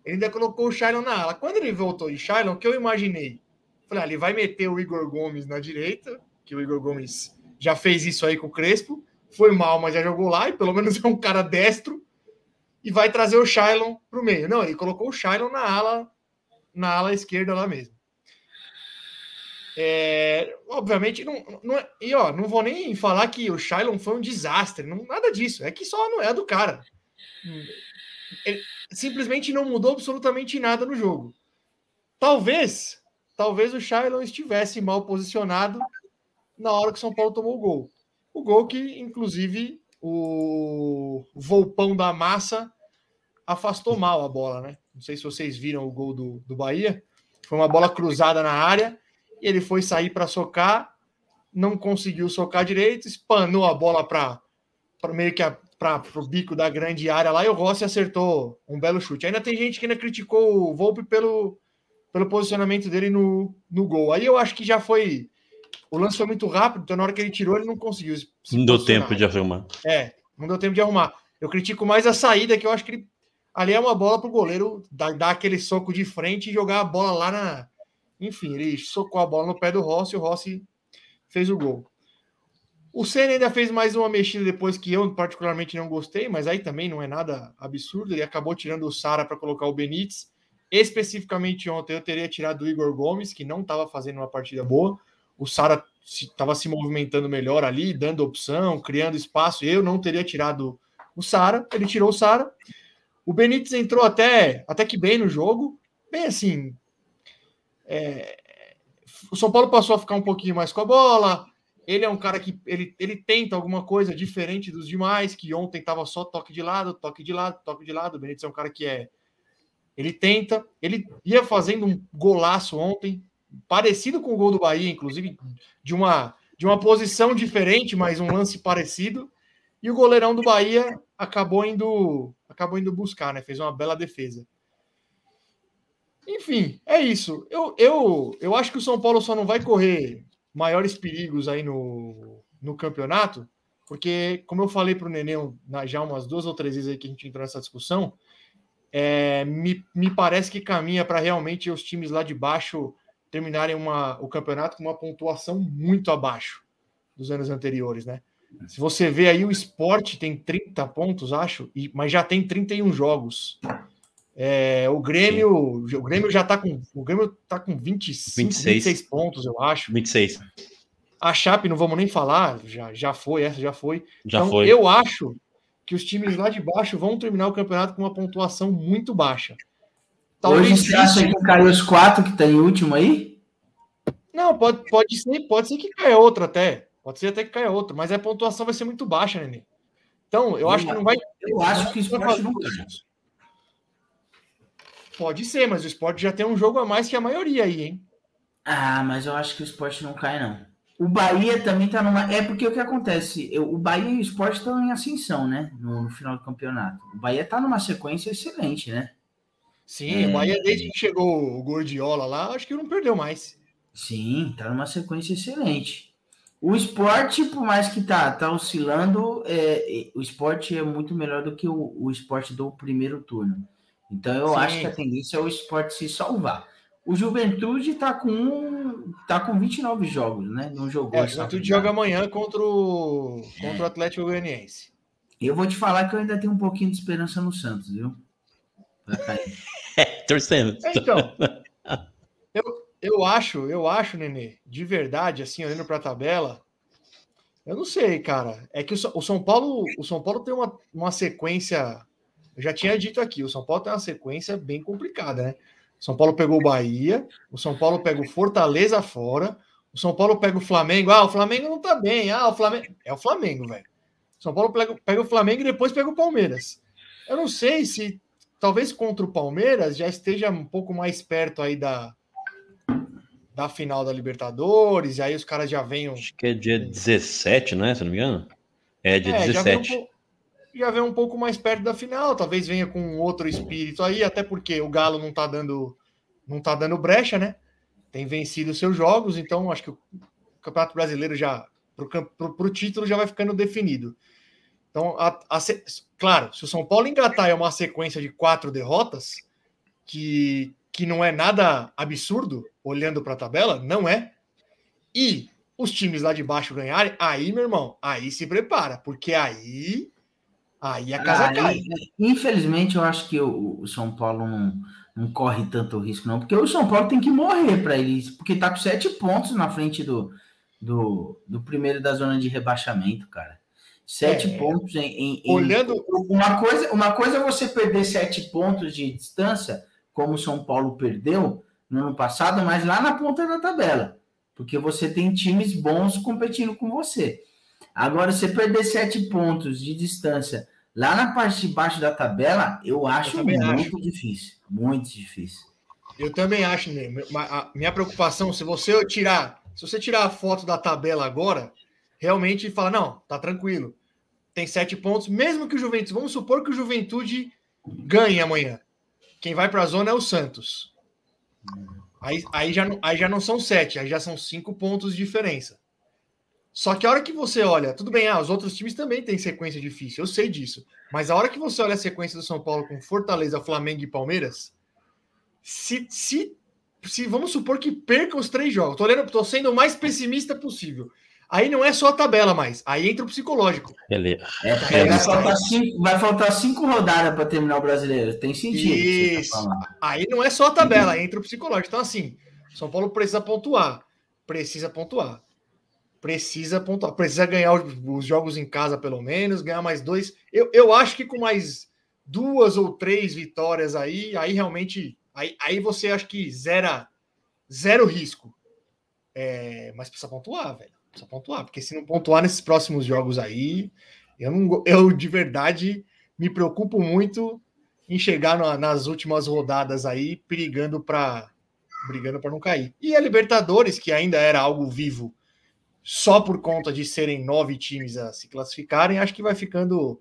[SPEAKER 4] Ele ainda colocou o Shailon na ala. Quando ele voltou de Shailon, o que eu imaginei? Falei, ah, ele vai meter o Igor Gomes na direita, que o Igor Gomes já fez isso aí com o Crespo. Foi mal, mas já jogou lá, e pelo menos é um cara destro. E vai trazer o Shailon para o meio. Não, ele colocou o Shailon na ala, na ala esquerda lá mesmo. É, obviamente, não, não é- e ó, não vou nem falar que o Shailon foi um desastre, não, nada disso. É que só não é do cara. Ele simplesmente não mudou absolutamente nada no jogo. Talvez, talvez o Shailon estivesse mal posicionado na hora que o São Paulo tomou o gol. O gol que, inclusive, o Volpão da Massa afastou mal a bola, né? Não sei se vocês viram o gol do, do Bahia. Foi uma bola cruzada na área e ele foi sair para socar, não conseguiu socar direito, espanou a bola para meio que para o bico da grande área lá e o Rossi acertou um belo chute. Ainda tem gente que ainda criticou o Volpe pelo, pelo posicionamento dele no, no gol. Aí eu acho que já foi. O lance foi muito rápido, então na hora que ele tirou, ele não conseguiu. se
[SPEAKER 2] Não deu tempo de arrumar.
[SPEAKER 4] É, não deu tempo de arrumar. Eu critico mais a saída, que eu acho que ele, ali é uma bola para o goleiro dar, dar aquele soco de frente e jogar a bola lá na. Enfim, ele socou a bola no pé do Rossi e o Rossi fez o gol. O Senna ainda fez mais uma mexida depois que eu particularmente não gostei, mas aí também não é nada absurdo. Ele acabou tirando o Sara para colocar o Benítez. Especificamente ontem eu teria tirado o Igor Gomes, que não estava fazendo uma partida boa. O Sara estava se movimentando melhor ali, dando opção, criando espaço. Eu não teria tirado o Sara, ele tirou o Sara. O Benítez entrou até, até que bem no jogo, bem assim. é, o São Paulo passou a ficar um pouquinho mais com a bola. Ele é um cara que ele, ele tenta alguma coisa diferente dos demais, que ontem estava só toque de lado, toque de lado, toque de lado. O Benítez é um cara que é. Ele tenta, ele ia fazendo um golaço ontem, parecido com o gol do Bahia, inclusive de uma, de uma posição diferente, mas um lance parecido. E o goleirão do Bahia acabou indo, acabou indo buscar, né? Fez uma bela defesa. Enfim, é isso. Eu, eu, eu acho que o São Paulo só não vai correr maiores perigos aí no, no campeonato, porque, como eu falei para o Nenê já umas duas ou três vezes aí que a gente entrou nessa discussão, é, me, me parece que caminha para realmente os times lá de baixo terminarem uma, o campeonato com uma pontuação muito abaixo dos anos anteriores, né? Se você vê aí, o esporte tem 30 pontos, acho, e, mas já tem 31 jogos. É, o Grêmio, o Grêmio já tá com. O Grêmio tá com 25,
[SPEAKER 2] 26.
[SPEAKER 4] 26 pontos, eu acho.
[SPEAKER 2] 26.
[SPEAKER 4] A Chape, não vamos nem falar, já, já foi, essa já foi.
[SPEAKER 2] Já
[SPEAKER 4] então,
[SPEAKER 2] foi.
[SPEAKER 4] eu acho que os times lá de baixo vão terminar o campeonato com uma pontuação muito baixa.
[SPEAKER 3] Hoje você acha que caiu os quatro que tá em último aí?
[SPEAKER 4] Não, pode, pode ser, pode ser que caia outra até. Pode ser até que caia outra, mas a pontuação vai ser muito baixa, Nenê. Então, eu acho que não vai.
[SPEAKER 3] Eu acho que o esporte não cai.
[SPEAKER 4] Pode ser, mas o esporte já tem um jogo a mais que a maioria aí, hein?
[SPEAKER 3] Ah, mas eu acho que o esporte não cai, não. O Bahia também tá numa. É porque o que acontece? Eu- O Bahia e o Sport estão em ascensão, né? No, no final do campeonato. O Bahia tá numa sequência excelente, né?
[SPEAKER 4] Sim, o Bahia, desde que chegou o Gordiola lá, acho que não perdeu mais.
[SPEAKER 3] Sim, tá numa sequência excelente. O esporte, por mais que tá, tá oscilando, é, é, o esporte é muito melhor do que o, o esporte do primeiro turno. Então eu
[SPEAKER 4] Sim.
[SPEAKER 3] acho que a tendência é o esporte se salvar. O Juventude tá com tá com 29 jogos, né? Não jogou.
[SPEAKER 4] É, o Juventude joga amanhã contra o, contra o Atlético Goianiense.
[SPEAKER 3] Eu vou te falar que eu ainda tenho um pouquinho de esperança no Santos, viu?
[SPEAKER 2] É, torcendo.
[SPEAKER 4] É, Então, eu, eu acho, eu acho, Nenê, de verdade, assim, olhando para a tabela, eu não sei, cara. É que o, o São Paulo, o São Paulo tem uma, uma sequência. Eu já tinha dito aqui, o São Paulo tem uma sequência bem complicada, né? O São Paulo pegou o Bahia, o São Paulo pega o Fortaleza fora, o São Paulo pega o Flamengo. Ah, o Flamengo não tá bem. Ah, o Flamengo. É o Flamengo, velho. São Paulo pega, pega o Flamengo e depois pega o Palmeiras. Eu não sei se talvez contra o Palmeiras já esteja um pouco mais perto aí da, da final da Libertadores, e aí os caras já venham.
[SPEAKER 2] Acho que é dia 17, não é? Se não me engano. É, dia
[SPEAKER 4] É, já vem, um
[SPEAKER 2] 17.
[SPEAKER 4] já vem um pouco mais perto da final, talvez venha com outro espírito aí, até porque o Galo não tá dando não tá dando brecha, né? Tem vencido seus jogos, então acho que o Campeonato Brasileiro já pro, pro título já vai ficando definido. Então, a- a claro, se o São Paulo engatar é uma sequência de quatro derrotas, que, que não é nada absurdo, olhando para a tabela, não é. E os times lá de baixo ganharem, aí, meu irmão, aí se prepara, porque aí, aí a casa
[SPEAKER 3] Ah,
[SPEAKER 4] cai.
[SPEAKER 3] Infelizmente, eu acho que o, o São Paulo não, não corre tanto risco, não, porque o São Paulo tem que morrer para eles, porque tá com sete pontos na frente do, do, do primeiro da zona de rebaixamento, cara. Sete
[SPEAKER 4] É.
[SPEAKER 3] pontos em, em- em-
[SPEAKER 4] Olhando,
[SPEAKER 3] Uma coisa, uma coisa é você perder sete pontos de distância, como o São Paulo perdeu no ano passado, mas lá na ponta da tabela. Porque você tem times bons competindo com você. Agora, você perder sete pontos de distância lá na parte de baixo da tabela, eu acho
[SPEAKER 4] também
[SPEAKER 3] muito difícil. Muito difícil.
[SPEAKER 4] eu também acho, né, minha preocupação, se você tirar, se você tirar a foto da tabela agora, realmente fala, não, tá tranquilo. Tem sete pontos, mesmo que o Juventude, vamos supor que o Juventude ganhe amanhã. Quem vai para a zona é o Santos. Aí, aí, já, aí já não são sete, aí já são cinco pontos de diferença. Só que a hora que você olha, tudo bem, ah, os outros times também têm sequência difícil, eu sei disso. Mas a hora que você olha a sequência do São Paulo com Fortaleza, Flamengo e Palmeiras, se, se, se vamos supor que perca os três jogos, tô, olhando, tô sendo o mais pessimista possível. Aí não é só a tabela mais, aí entra o psicológico.
[SPEAKER 2] Beleza.
[SPEAKER 3] É, porque vai, faltar cinco, vai faltar cinco rodadas para terminar o brasileiro. Tem sentido. tá
[SPEAKER 4] Isso.
[SPEAKER 3] falando.
[SPEAKER 4] Aí não é só a tabela, entra o psicológico. Então, assim, São Paulo precisa pontuar. Precisa pontuar. Precisa pontuar. Precisa ganhar os, os jogos em casa, pelo menos, ganhar mais dois. Eu, eu acho que com mais duas ou três vitórias aí, aí realmente. Aí, aí você acha que zera, zero risco. É, mas precisa pontuar, velho. Precisa pontuar. Porque se não pontuar nesses próximos jogos aí, eu, não, eu de verdade me preocupo muito em chegar na- nas últimas rodadas aí, perigando para brigando para não cair. E a Libertadores, que ainda era algo vivo, só por conta de serem nove times a se classificarem, acho que vai ficando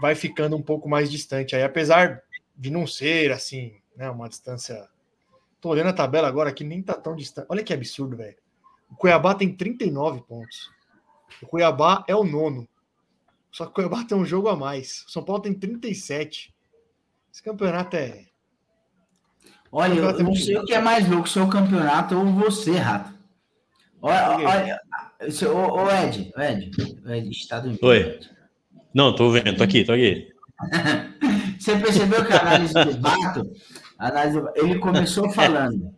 [SPEAKER 4] vai ficando um pouco mais distante aí, apesar de não ser assim, né, uma distância. Tô olhando a tabela agora que nem tá tão distante. Olha que absurdo, velho. O Cuiabá tem 39 pontos. O Cuiabá é o nono. Só que o Cuiabá tem um jogo a mais. O São Paulo tem 37. Esse campeonato é.
[SPEAKER 3] Olha, eu, eu não sei o que é mais louco, se é o campeonato ou você, Rato. Olha, olha ô, ô, Ed, ô, Ed, ô, Ed, Estado Unido.
[SPEAKER 2] Oi. Não, tô vendo, tô aqui, tô aqui.
[SPEAKER 3] Você percebeu que a análise do Bato, a análise ele começou falando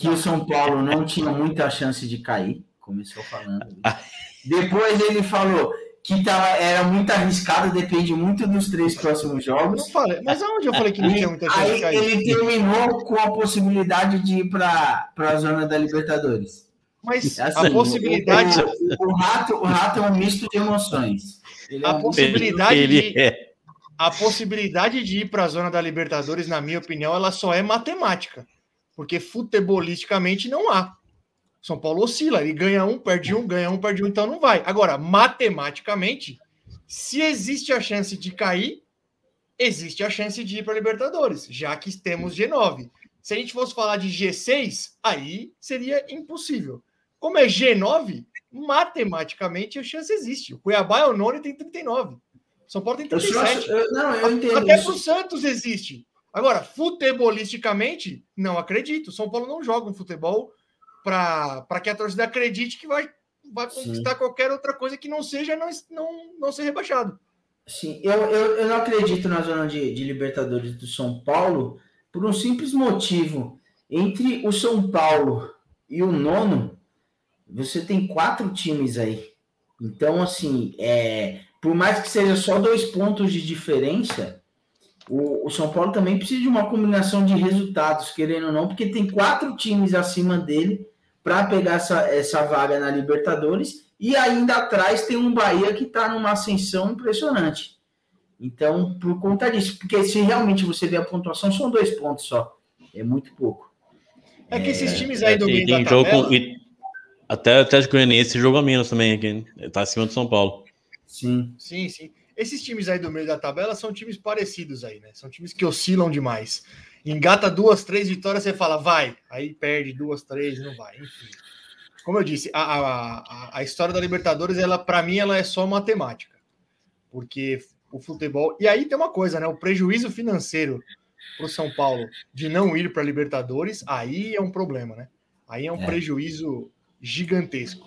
[SPEAKER 3] que o São Paulo não tinha muita chance de cair. Começou falando. Depois ele falou que tava, era muito arriscado, depende muito dos três próximos jogos.
[SPEAKER 4] não falei. Mas aonde eu falei que não tinha muita chance de
[SPEAKER 3] Aí
[SPEAKER 4] cair?
[SPEAKER 3] ele terminou com a possibilidade de ir para a zona da Libertadores.
[SPEAKER 4] Mas
[SPEAKER 3] Assim,
[SPEAKER 4] a possibilidade.
[SPEAKER 3] O, o rato, o rato é um misto de emoções. Ele é
[SPEAKER 4] A
[SPEAKER 3] um-
[SPEAKER 4] possibilidade
[SPEAKER 2] Ele
[SPEAKER 4] de-
[SPEAKER 2] é.
[SPEAKER 4] A possibilidade de ir para a zona da Libertadores, na minha opinião, ela só é matemática. Porque futebolisticamente não há. São Paulo oscila, ele ganha um, perde um, ganha um, perde um, então não vai. Agora, matematicamente, se existe a chance de cair, existe a chance de ir para Libertadores, já que temos G9. Se a gente fosse falar de G6, aí seria impossível. Como é G9, matematicamente a chance existe. O Cuiabá é o nono e tem 39. São Paulo tem
[SPEAKER 3] Eu só
[SPEAKER 4] 37.
[SPEAKER 3] acho- eu- não, eu entendo
[SPEAKER 4] Até
[SPEAKER 3] isso.
[SPEAKER 4] pro Santos existe. Agora, futebolisticamente, não acredito. São Paulo não joga um futebol para que a torcida acredite que vai, vai
[SPEAKER 3] Sim.
[SPEAKER 4] conquistar qualquer outra coisa que não seja não, não, não ser rebaixado.
[SPEAKER 3] Sim, eu, eu, eu não acredito na zona de, de Libertadores do São Paulo por um simples motivo. Entre o São Paulo e o nono, você tem quatro times aí. Então, assim, é, por mais que seja só dois pontos de diferença, o, o São Paulo também precisa de uma combinação de resultados, querendo ou não, porque tem quatro times acima dele para pegar essa, essa vaga na Libertadores e ainda atrás tem um Bahia que está numa ascensão impressionante. Então, por conta disso, porque se realmente você ver a pontuação, são dois pontos só. É muito pouco.
[SPEAKER 4] É que esses times aí
[SPEAKER 2] É,
[SPEAKER 4] do meio da
[SPEAKER 2] jogo
[SPEAKER 4] tabela,
[SPEAKER 2] com- e até o Atlético Goianiense joga menos também aqui. Tá acima do São Paulo.
[SPEAKER 3] Sim.
[SPEAKER 4] Sim, sim. Esses times aí do meio da tabela são times parecidos aí, né? São times que oscilam demais. Engata duas, três vitórias, você fala, vai. Aí perde duas, três, não vai. Enfim. Como eu disse, a, a, a- história da Libertadores, ela para mim, ela é só matemática. Porque o futebol. E aí tem uma coisa, né? O prejuízo financeiro para o São Paulo de não ir para a Libertadores, aí é um problema, né? Aí é um
[SPEAKER 3] É.
[SPEAKER 4] prejuízo gigantesco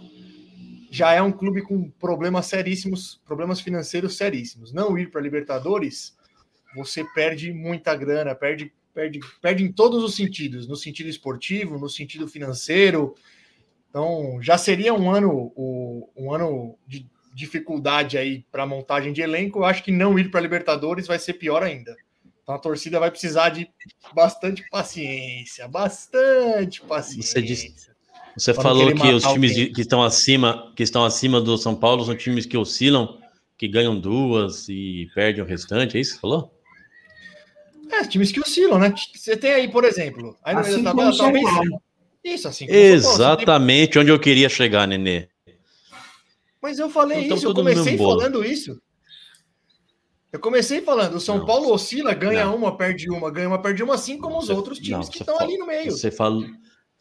[SPEAKER 4] já é um clube com problemas seríssimos, problemas financeiros seríssimos. Não ir para Libertadores, você perde muita grana, perde, perde, perde em todos os sentidos, no sentido esportivo, no sentido financeiro. Então, já seria um ano, um ano de dificuldade aí para montagem de elenco. Eu acho que não ir para Libertadores vai ser pior ainda. Então a torcida vai precisar de bastante paciência, bastante paciência.
[SPEAKER 2] disse- Você falou que os times de- que estão acima, que estão acima do São Paulo são times que oscilam, que ganham duas e perdem o restante, é isso que você falou?
[SPEAKER 4] É, times que oscilam, né? Você tem aí, por exemplo, aí no meio
[SPEAKER 3] Assim
[SPEAKER 4] da
[SPEAKER 3] como
[SPEAKER 4] tabela, talvez.
[SPEAKER 3] Paulo.
[SPEAKER 4] Isso, assim.
[SPEAKER 2] Exatamente onde eu queria chegar, Nenê.
[SPEAKER 4] Mas eu falei
[SPEAKER 2] Então,
[SPEAKER 4] isso, eu
[SPEAKER 2] no
[SPEAKER 4] comecei falando isso. Eu comecei falando, o São
[SPEAKER 2] Não.
[SPEAKER 4] Paulo oscila, ganha
[SPEAKER 2] Não.
[SPEAKER 4] uma, perde uma, ganha uma, perde uma, assim como os
[SPEAKER 2] Você-
[SPEAKER 4] outros times
[SPEAKER 2] não,
[SPEAKER 4] que estão ali no meio.
[SPEAKER 2] Você falou,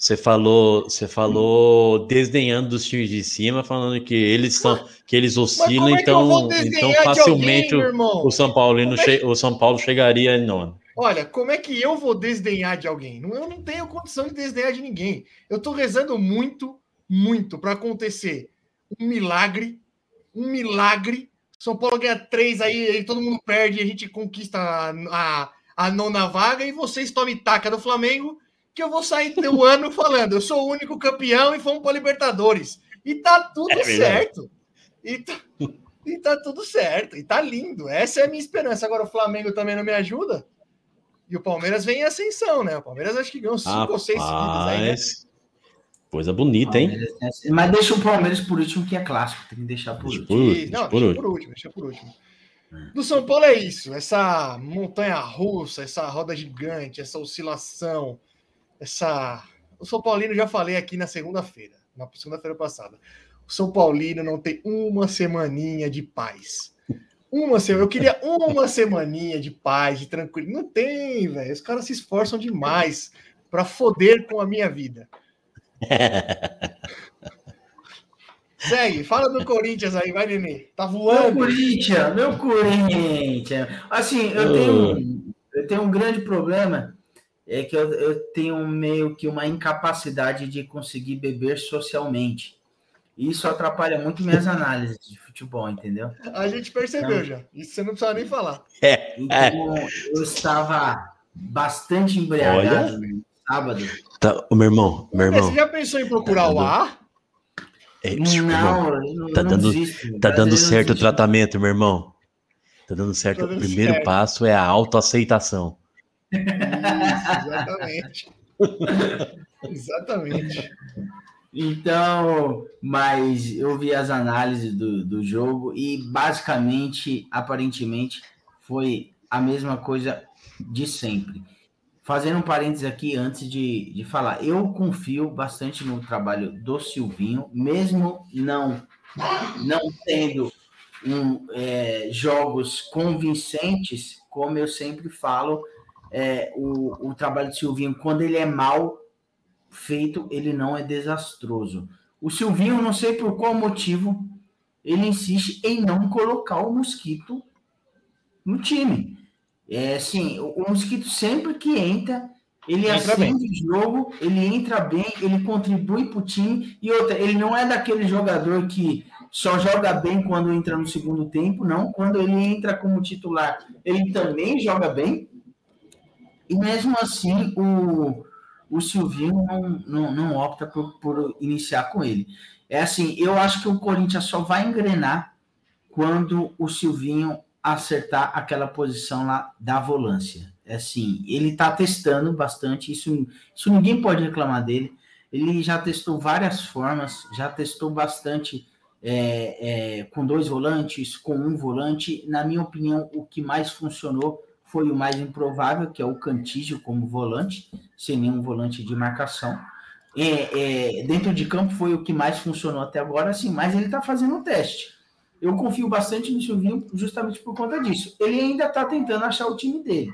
[SPEAKER 2] você falou, você falou desdenhando dos times de cima, falando que eles são, que eles oscilam,
[SPEAKER 4] é que
[SPEAKER 2] então, então facilmente
[SPEAKER 4] alguém,
[SPEAKER 2] o, o São Paulino,
[SPEAKER 4] Como é que-
[SPEAKER 2] o São Paulo chegaria em nono.
[SPEAKER 4] Olha, como é que eu vou desdenhar de alguém? Eu não tenho condição de desdenhar de ninguém. Eu tô rezando muito, muito para acontecer um milagre, um milagre. São Paulo ganha três aí, aí todo mundo perde e a gente conquista a, a, a nona vaga e vocês tomem taca do Flamengo, que eu vou sair do ano falando, eu sou o único campeão e fomos para Libertadores. E tá tudo
[SPEAKER 2] É
[SPEAKER 4] certo. E tá, e tá tudo certo. E tá lindo. Essa é a minha esperança. Agora o Flamengo também não me ajuda. E o Palmeiras vem em ascensão, né? O Palmeiras acho que ganhou cinco ou seis seguidas aí, né?
[SPEAKER 2] Rapaz, coisa bonita, hein?
[SPEAKER 3] Mas deixa o Palmeiras por último, que é clássico. Tem que deixar por
[SPEAKER 2] Deixa
[SPEAKER 3] último.
[SPEAKER 2] por último,
[SPEAKER 4] não,
[SPEAKER 2] deixa por
[SPEAKER 4] deixa
[SPEAKER 2] último.
[SPEAKER 4] por último, deixa por último. Do São Paulo é isso, essa montanha russa, essa roda gigante, essa oscilação, essa. O São Paulino já falei aqui na segunda-feira, na segunda-feira passada. O São Paulino não tem uma semaninha de paz. Uma semana, eu queria uma semaninha de paz, de tranquilo. Não tem, velho. Os caras se esforçam demais para foder com a minha vida. Segue, fala do Corinthians aí, vai, Nenê. Tá
[SPEAKER 3] Meu
[SPEAKER 4] voando.
[SPEAKER 3] Corinthians, meu Corinthians. Assim, eu tenho, eu tenho um grande problema, é que eu, eu tenho meio que uma incapacidade de conseguir beber socialmente. Isso atrapalha muito minhas análises de futebol, entendeu?
[SPEAKER 4] A gente percebeu já. Isso você não precisa nem falar.
[SPEAKER 2] É,
[SPEAKER 3] Então, eu estava bastante embriagado no sábado.
[SPEAKER 2] tá, ô, meu irmão, meu
[SPEAKER 4] Mas
[SPEAKER 2] irmão,
[SPEAKER 4] Você já pensou em procurar o ar?
[SPEAKER 2] é,
[SPEAKER 3] Não, eu não,
[SPEAKER 2] tá
[SPEAKER 3] não
[SPEAKER 2] dando-
[SPEAKER 3] desisto.
[SPEAKER 2] tá dando certo o tratamento, meu irmão. Tá dando certo.
[SPEAKER 4] Tá
[SPEAKER 2] O
[SPEAKER 4] dando
[SPEAKER 2] primeiro
[SPEAKER 4] certo.
[SPEAKER 2] passo é a autoaceitação.
[SPEAKER 4] Isso, exatamente. exatamente.
[SPEAKER 3] Então, mas eu vi as análises do, do jogo e basicamente, aparentemente, foi a mesma coisa de sempre. fazendo um parênteses aqui antes de, de falar, eu confio bastante no trabalho do Silvinho, mesmo não, não tendo um, é, jogos convincentes, como eu sempre falo, é, o, o trabalho do Silvinho, quando ele é mal feito, ele não é desastroso. O Silvinho, não sei por qual motivo, ele insiste em não colocar o Mosquito no time. É assim, o, o Mosquito sempre que entra, ele
[SPEAKER 4] Entra bem.
[SPEAKER 3] acende o jogo, ele entra bem, ele contribui para o time. E outra, ele não é daquele jogador que só joga bem quando entra no segundo tempo, não. Quando ele entra como titular, ele também joga bem. E mesmo assim, o, o Silvinho não, não, não opta por, por iniciar com ele. É assim, eu acho que o Corinthians só vai engrenar quando o Silvinho acertar aquela posição lá da volância. É assim, ele está testando bastante, isso, isso ninguém pode reclamar dele. Ele já testou várias formas, já testou bastante é, é, com dois volantes, com um volante. Na minha opinião, o que mais funcionou foi o mais improvável, que é o Cantígio como volante, sem nenhum volante de marcação. É, é, dentro de campo foi o que mais funcionou até agora, assim, mas ele está fazendo um teste. Eu confio bastante no Silvinho justamente por conta disso. Ele ainda está tentando achar o time dele.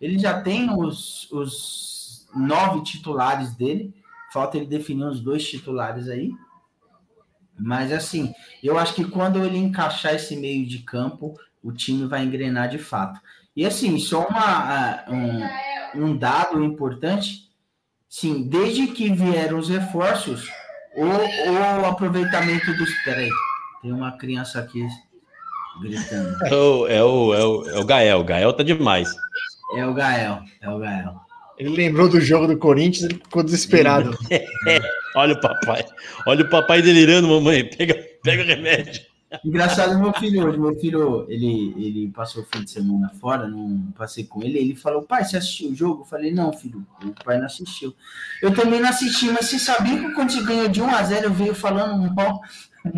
[SPEAKER 3] Ele já tem os, os nove titulares dele, falta ele definir os dois titulares aí. Mas assim, eu acho que quando ele encaixar esse meio de campo, o time vai engrenar de fato. E assim, só uma, um, um dado importante, sim, desde que vieram os reforços, o, o aproveitamento dos. Peraí, tem uma criança aqui gritando.
[SPEAKER 2] É o, é o, é o, é o Gael. O Gael tá demais.
[SPEAKER 3] É o Gael, é o Gael.
[SPEAKER 4] Ele lembrou do jogo do Corinthians, ele ficou desesperado.
[SPEAKER 2] Olha o papai. Olha o papai delirando, mamãe. Pega, pega o remédio.
[SPEAKER 3] Engraçado, meu filho hoje, meu filho, ele, ele passou o fim de semana fora, não passei com ele, ele falou, pai, você assistiu o jogo? Eu falei, não, filho, o pai não assistiu. Eu também não assisti, mas você sabia que quando você ganhou de 1 a 0 eu veio falando um mal,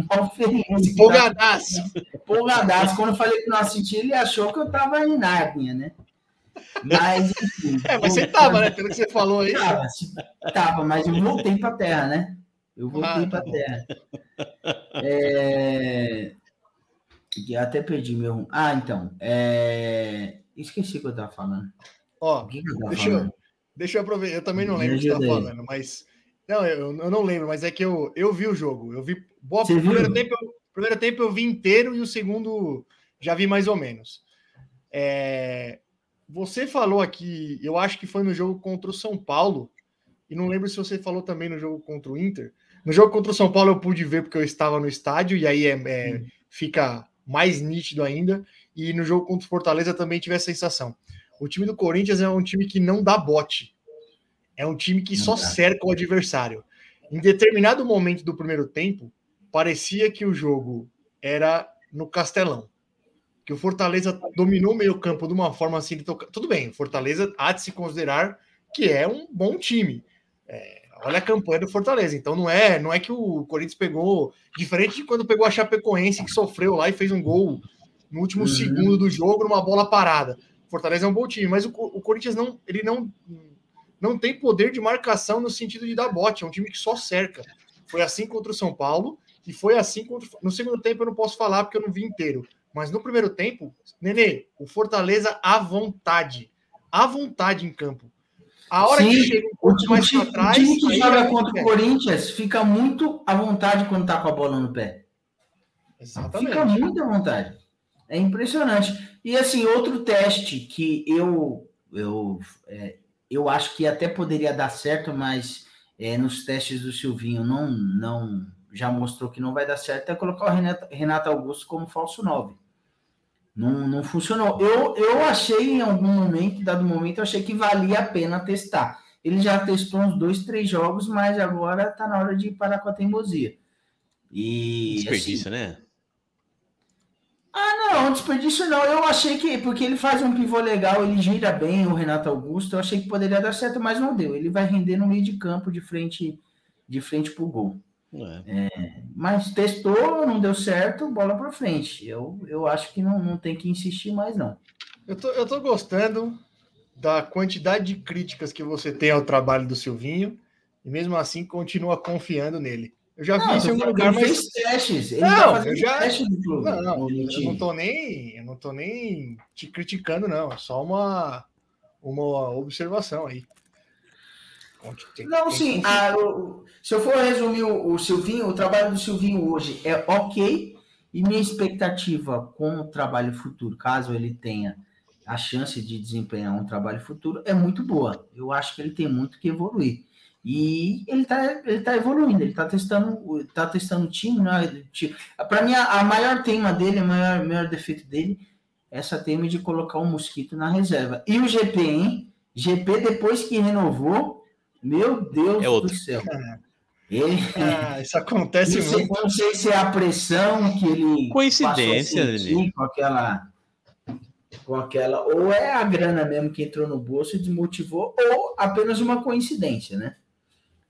[SPEAKER 3] mal feliz.
[SPEAKER 4] Empolgadaço.
[SPEAKER 3] Empolgadaço. Quando eu falei que não assisti, ele achou que eu tava em Nárnia, né? Mas, enfim.
[SPEAKER 4] É, mas você tava, né? Pelo que você falou aí.
[SPEAKER 3] Tava, tava, mas eu voltei pra terra, né? Eu voltei
[SPEAKER 4] Ah.
[SPEAKER 3] pra terra. É... Até perdi meu. Ah, então. É... Esqueci o que eu tava falando.
[SPEAKER 4] Ó,
[SPEAKER 3] eu
[SPEAKER 4] Deixa eu-
[SPEAKER 3] falando?
[SPEAKER 4] deixa eu aproveitar. Eu também não lembro o que você
[SPEAKER 3] ajuda
[SPEAKER 4] tava
[SPEAKER 3] aí.
[SPEAKER 4] falando, mas. Não, eu, eu não lembro, mas é que eu, eu vi o jogo. Eu vi. Boa,
[SPEAKER 3] Você
[SPEAKER 4] primeiro
[SPEAKER 3] viu?
[SPEAKER 4] tempo, eu- primeiro tempo eu vi inteiro e o segundo já vi mais ou menos. É, você falou aqui, eu acho que foi no jogo contra o São Paulo, e não lembro se você falou também no jogo contra o Inter. No jogo contra o São Paulo eu pude ver porque eu estava no estádio, e aí é, é, fica mais nítido ainda. E no jogo contra o Fortaleza também tive essa sensação. O time do Corinthians é um time que não dá bote. É um time que só cerca o adversário. Em determinado momento do primeiro tempo, parecia que o jogo era no Castelão. Que o Fortaleza dominou o meio-campo de uma forma assim de tocar. Tudo bem, o Fortaleza há de se considerar que é um bom time. É, olha a campanha do Fortaleza. Então não é, não é que o Corinthians pegou diferente de quando pegou a Chapecoense que sofreu lá e fez um gol no último
[SPEAKER 3] Uhum.
[SPEAKER 4] segundo do jogo numa bola parada. O Fortaleza é um bom time, mas o, o Corinthians não, ele não não tem poder de marcação no sentido de dar bote, é um time que só cerca. Foi assim contra o São Paulo e foi assim contra no segundo tempo eu não posso falar porque eu não vi inteiro, mas no primeiro tempo, Nenê, o Fortaleza à vontade, à vontade em campo. A hora
[SPEAKER 3] Sim,
[SPEAKER 4] que chega um
[SPEAKER 3] O,
[SPEAKER 4] pouco mais
[SPEAKER 3] o
[SPEAKER 4] para
[SPEAKER 3] o
[SPEAKER 4] trás,
[SPEAKER 3] time que joga contra o Corinthians fica muito à vontade quando tá com a bola no pé.
[SPEAKER 4] Exatamente.
[SPEAKER 3] Fica muito à vontade. É impressionante. E assim, outro teste que eu eu, é, eu acho que até poderia dar certo, mas é, nos testes do Silvinho não, não já mostrou que não vai dar certo, é colocar o Renato, Renato Augusto como falso 9. Não, não funcionou. Eu, eu achei em algum momento, dado momento, eu achei que valia a pena testar. Ele já testou uns dois, três jogos, mas agora tá na hora de parar com a teimosia. E assim,
[SPEAKER 2] Desperdício, né?
[SPEAKER 3] ah, não, desperdício não. Eu achei que, porque ele faz um pivô legal, ele gira bem, o Renato Augusto, eu achei que poderia dar certo, mas não deu. Ele vai render no meio de campo, de frente, de frente pro gol.
[SPEAKER 2] É.
[SPEAKER 3] Mas testou, não deu certo, bola para frente. Eu, eu acho que não, não tem que insistir mais, não.
[SPEAKER 4] Eu tô, eu tô gostando da quantidade de críticas que você tem ao trabalho do Silvinho e mesmo assim continua confiando nele. Eu já vi
[SPEAKER 3] Não,
[SPEAKER 4] isso em algum
[SPEAKER 3] ele
[SPEAKER 4] lugar, mas
[SPEAKER 3] fez testes. Ele
[SPEAKER 4] Não,
[SPEAKER 3] tá
[SPEAKER 4] eu já-
[SPEAKER 3] teste do clube.
[SPEAKER 4] não, não, eu não tô nem, eu não tô nem te criticando não, é só uma uma observação aí. Tem-
[SPEAKER 3] Não,
[SPEAKER 4] tem
[SPEAKER 3] sim. a- o- se eu for resumir o, o Silvinho, o trabalho do Silvinho hoje é ok. E minha expectativa com o trabalho futuro, caso ele tenha a chance de desempenhar um trabalho futuro, é muito boa. Eu acho que ele tem muito que evoluir. E ele está ele tá evoluindo, ele está testando, tá testando o time. Né? Para mim, a, a maior tema dele, o maior, maior defeito dele, é essa tema de colocar o mosquito na reserva. E o GP, hein? GP, depois que renovou, meu Deus
[SPEAKER 2] É outro.
[SPEAKER 3] do céu. Ele,
[SPEAKER 4] Ah, isso acontece
[SPEAKER 3] sei,
[SPEAKER 4] muito.
[SPEAKER 3] não sei se é a pressão que ele
[SPEAKER 2] Coincidência,
[SPEAKER 3] passou a sentir
[SPEAKER 2] Nenê.
[SPEAKER 3] com aquela com aquela ou é a grana mesmo que entrou no bolso e desmotivou ou apenas uma coincidência, né?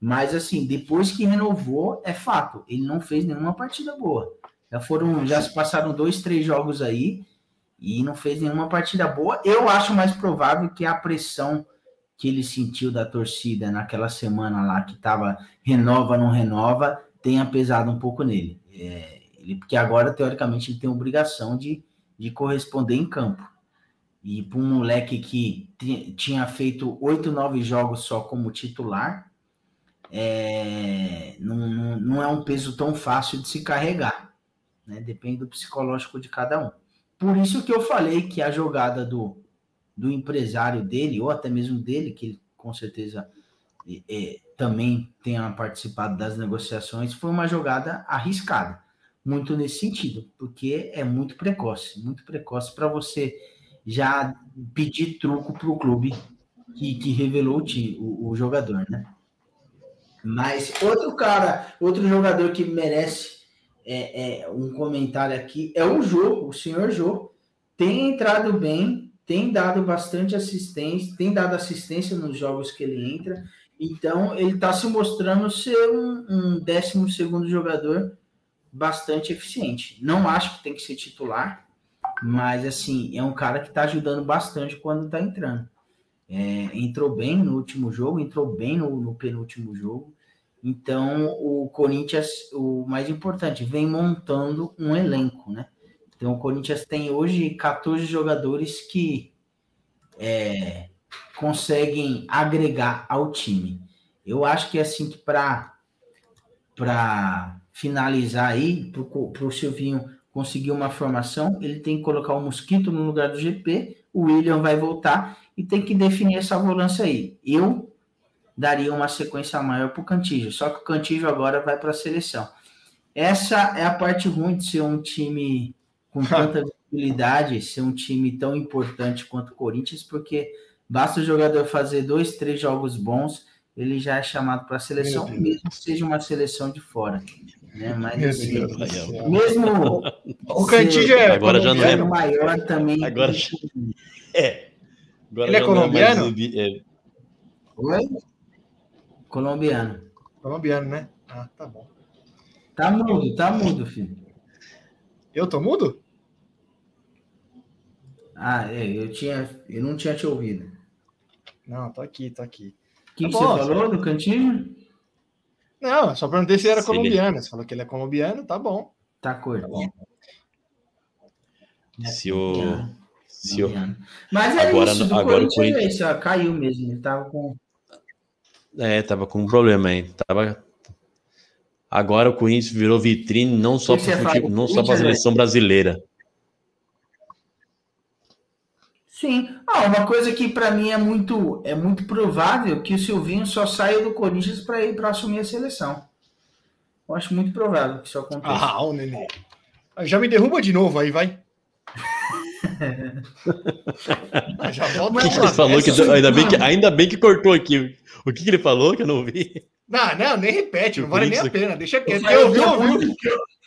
[SPEAKER 3] Mas assim, depois que renovou, é fato, ele não fez nenhuma partida boa. Já foram, já se passaram dois, três jogos aí e não fez nenhuma partida boa. Eu acho mais provável que a pressão que ele sentiu da torcida naquela semana lá que tava renova, não renova, tenha pesado um pouco nele. É, ele, porque agora, teoricamente, ele tem obrigação de, de corresponder em campo. E para um moleque que ti- tinha feito oito, nove jogos só como titular, é, não, não, não é um peso tão fácil de se carregar. Né? Depende do psicológico de cada um. Por isso que eu falei que a jogada do, do empresário dele, ou até mesmo dele, que ele com certeza é, também tenha participado das negociações, foi uma jogada arriscada. Muito nesse sentido, porque é muito precoce, muito precoce para você já pedir truco para o clube que, que revelou o, o, o jogador, né? Mas outro cara, outro jogador que merece é, é, um comentário aqui é o Jô, o senhor Jô. Tem entrado bem, tem dado bastante assistência, tem dado assistência nos jogos que ele entra. Então, ele está se mostrando ser um, um 12 segundo jogador bastante eficiente. Não acho que tem que ser titular, mas assim, é um cara que está ajudando bastante quando está entrando. É, entrou bem no último jogo, entrou bem no, no penúltimo jogo. Então, o Corinthians, o mais importante, vem montando um elenco, né? Então, o Corinthians tem hoje 14 jogadores que é, conseguem agregar ao time. Eu acho que assim que para para finalizar aí, para o Silvinho conseguir uma formação, ele tem que colocar o Mosquito no lugar do GP, o William vai voltar e tem que definir essa volância aí. Eu daria uma sequência maior para o Cantígio, só que o Cantígio agora vai para a seleção. Essa é a parte ruim de ser um time com tanta visibilidade, ser um time tão importante quanto o Corinthians, porque basta o jogador fazer dois, três jogos bons, ele já é chamado para a seleção, mesmo que seja uma seleção de fora. Né? Mas assim, mesmo
[SPEAKER 4] O Cantígio é
[SPEAKER 2] Agora já não é-
[SPEAKER 3] maior também.
[SPEAKER 2] Agora já- É. Agora
[SPEAKER 4] Ele é
[SPEAKER 2] não
[SPEAKER 4] colombiano?
[SPEAKER 2] é,
[SPEAKER 3] Oi? Colombiano.
[SPEAKER 4] Colombiano, né? Ah, tá bom.
[SPEAKER 3] Tá mudo, tá mudo, filho.
[SPEAKER 4] Eu tô mudo?
[SPEAKER 3] Ah, é, eu tinha, eu não tinha te ouvido.
[SPEAKER 4] Não, tô aqui, tô aqui.
[SPEAKER 3] O que,
[SPEAKER 4] Tá
[SPEAKER 3] que
[SPEAKER 4] bom,
[SPEAKER 3] você falou do cantinho?
[SPEAKER 4] Não, eu só perguntei se ele era
[SPEAKER 2] Se ele-
[SPEAKER 4] colombiano. Você falou que ele é colombiano, tá bom.
[SPEAKER 3] Tá cor.
[SPEAKER 2] se o. Se o
[SPEAKER 3] Mas é
[SPEAKER 2] Agora-
[SPEAKER 3] isso, do
[SPEAKER 2] agora o
[SPEAKER 3] Corinthians,
[SPEAKER 2] Corinthians-
[SPEAKER 3] é ó, caiu mesmo. Ele tava com.
[SPEAKER 2] é, tava com um problema aí. Tava... Agora o Corinthians virou vitrine não só para
[SPEAKER 3] do
[SPEAKER 2] não só para a
[SPEAKER 3] Corinthians,
[SPEAKER 2] seleção brasileira.
[SPEAKER 3] Sim. Ah, uma coisa que para mim é muito, é muito provável que o Silvinho só saia do Corinthians para ir para assumir a seleção. Eu acho muito provável que isso aconteça.
[SPEAKER 4] Ah, o Nenê. Já me derruba de novo aí, vai. Ah, Já volta
[SPEAKER 2] O que, que
[SPEAKER 4] lá.
[SPEAKER 2] ele falou? Que, ainda, bem que, ainda bem que cortou aqui. O que, que ele falou que eu não vi?
[SPEAKER 4] Não, não, nem repete, não vale nem a pena. Deixa
[SPEAKER 3] Eu
[SPEAKER 4] quieto.
[SPEAKER 3] falei,
[SPEAKER 4] Eu ouvi,
[SPEAKER 3] é muito,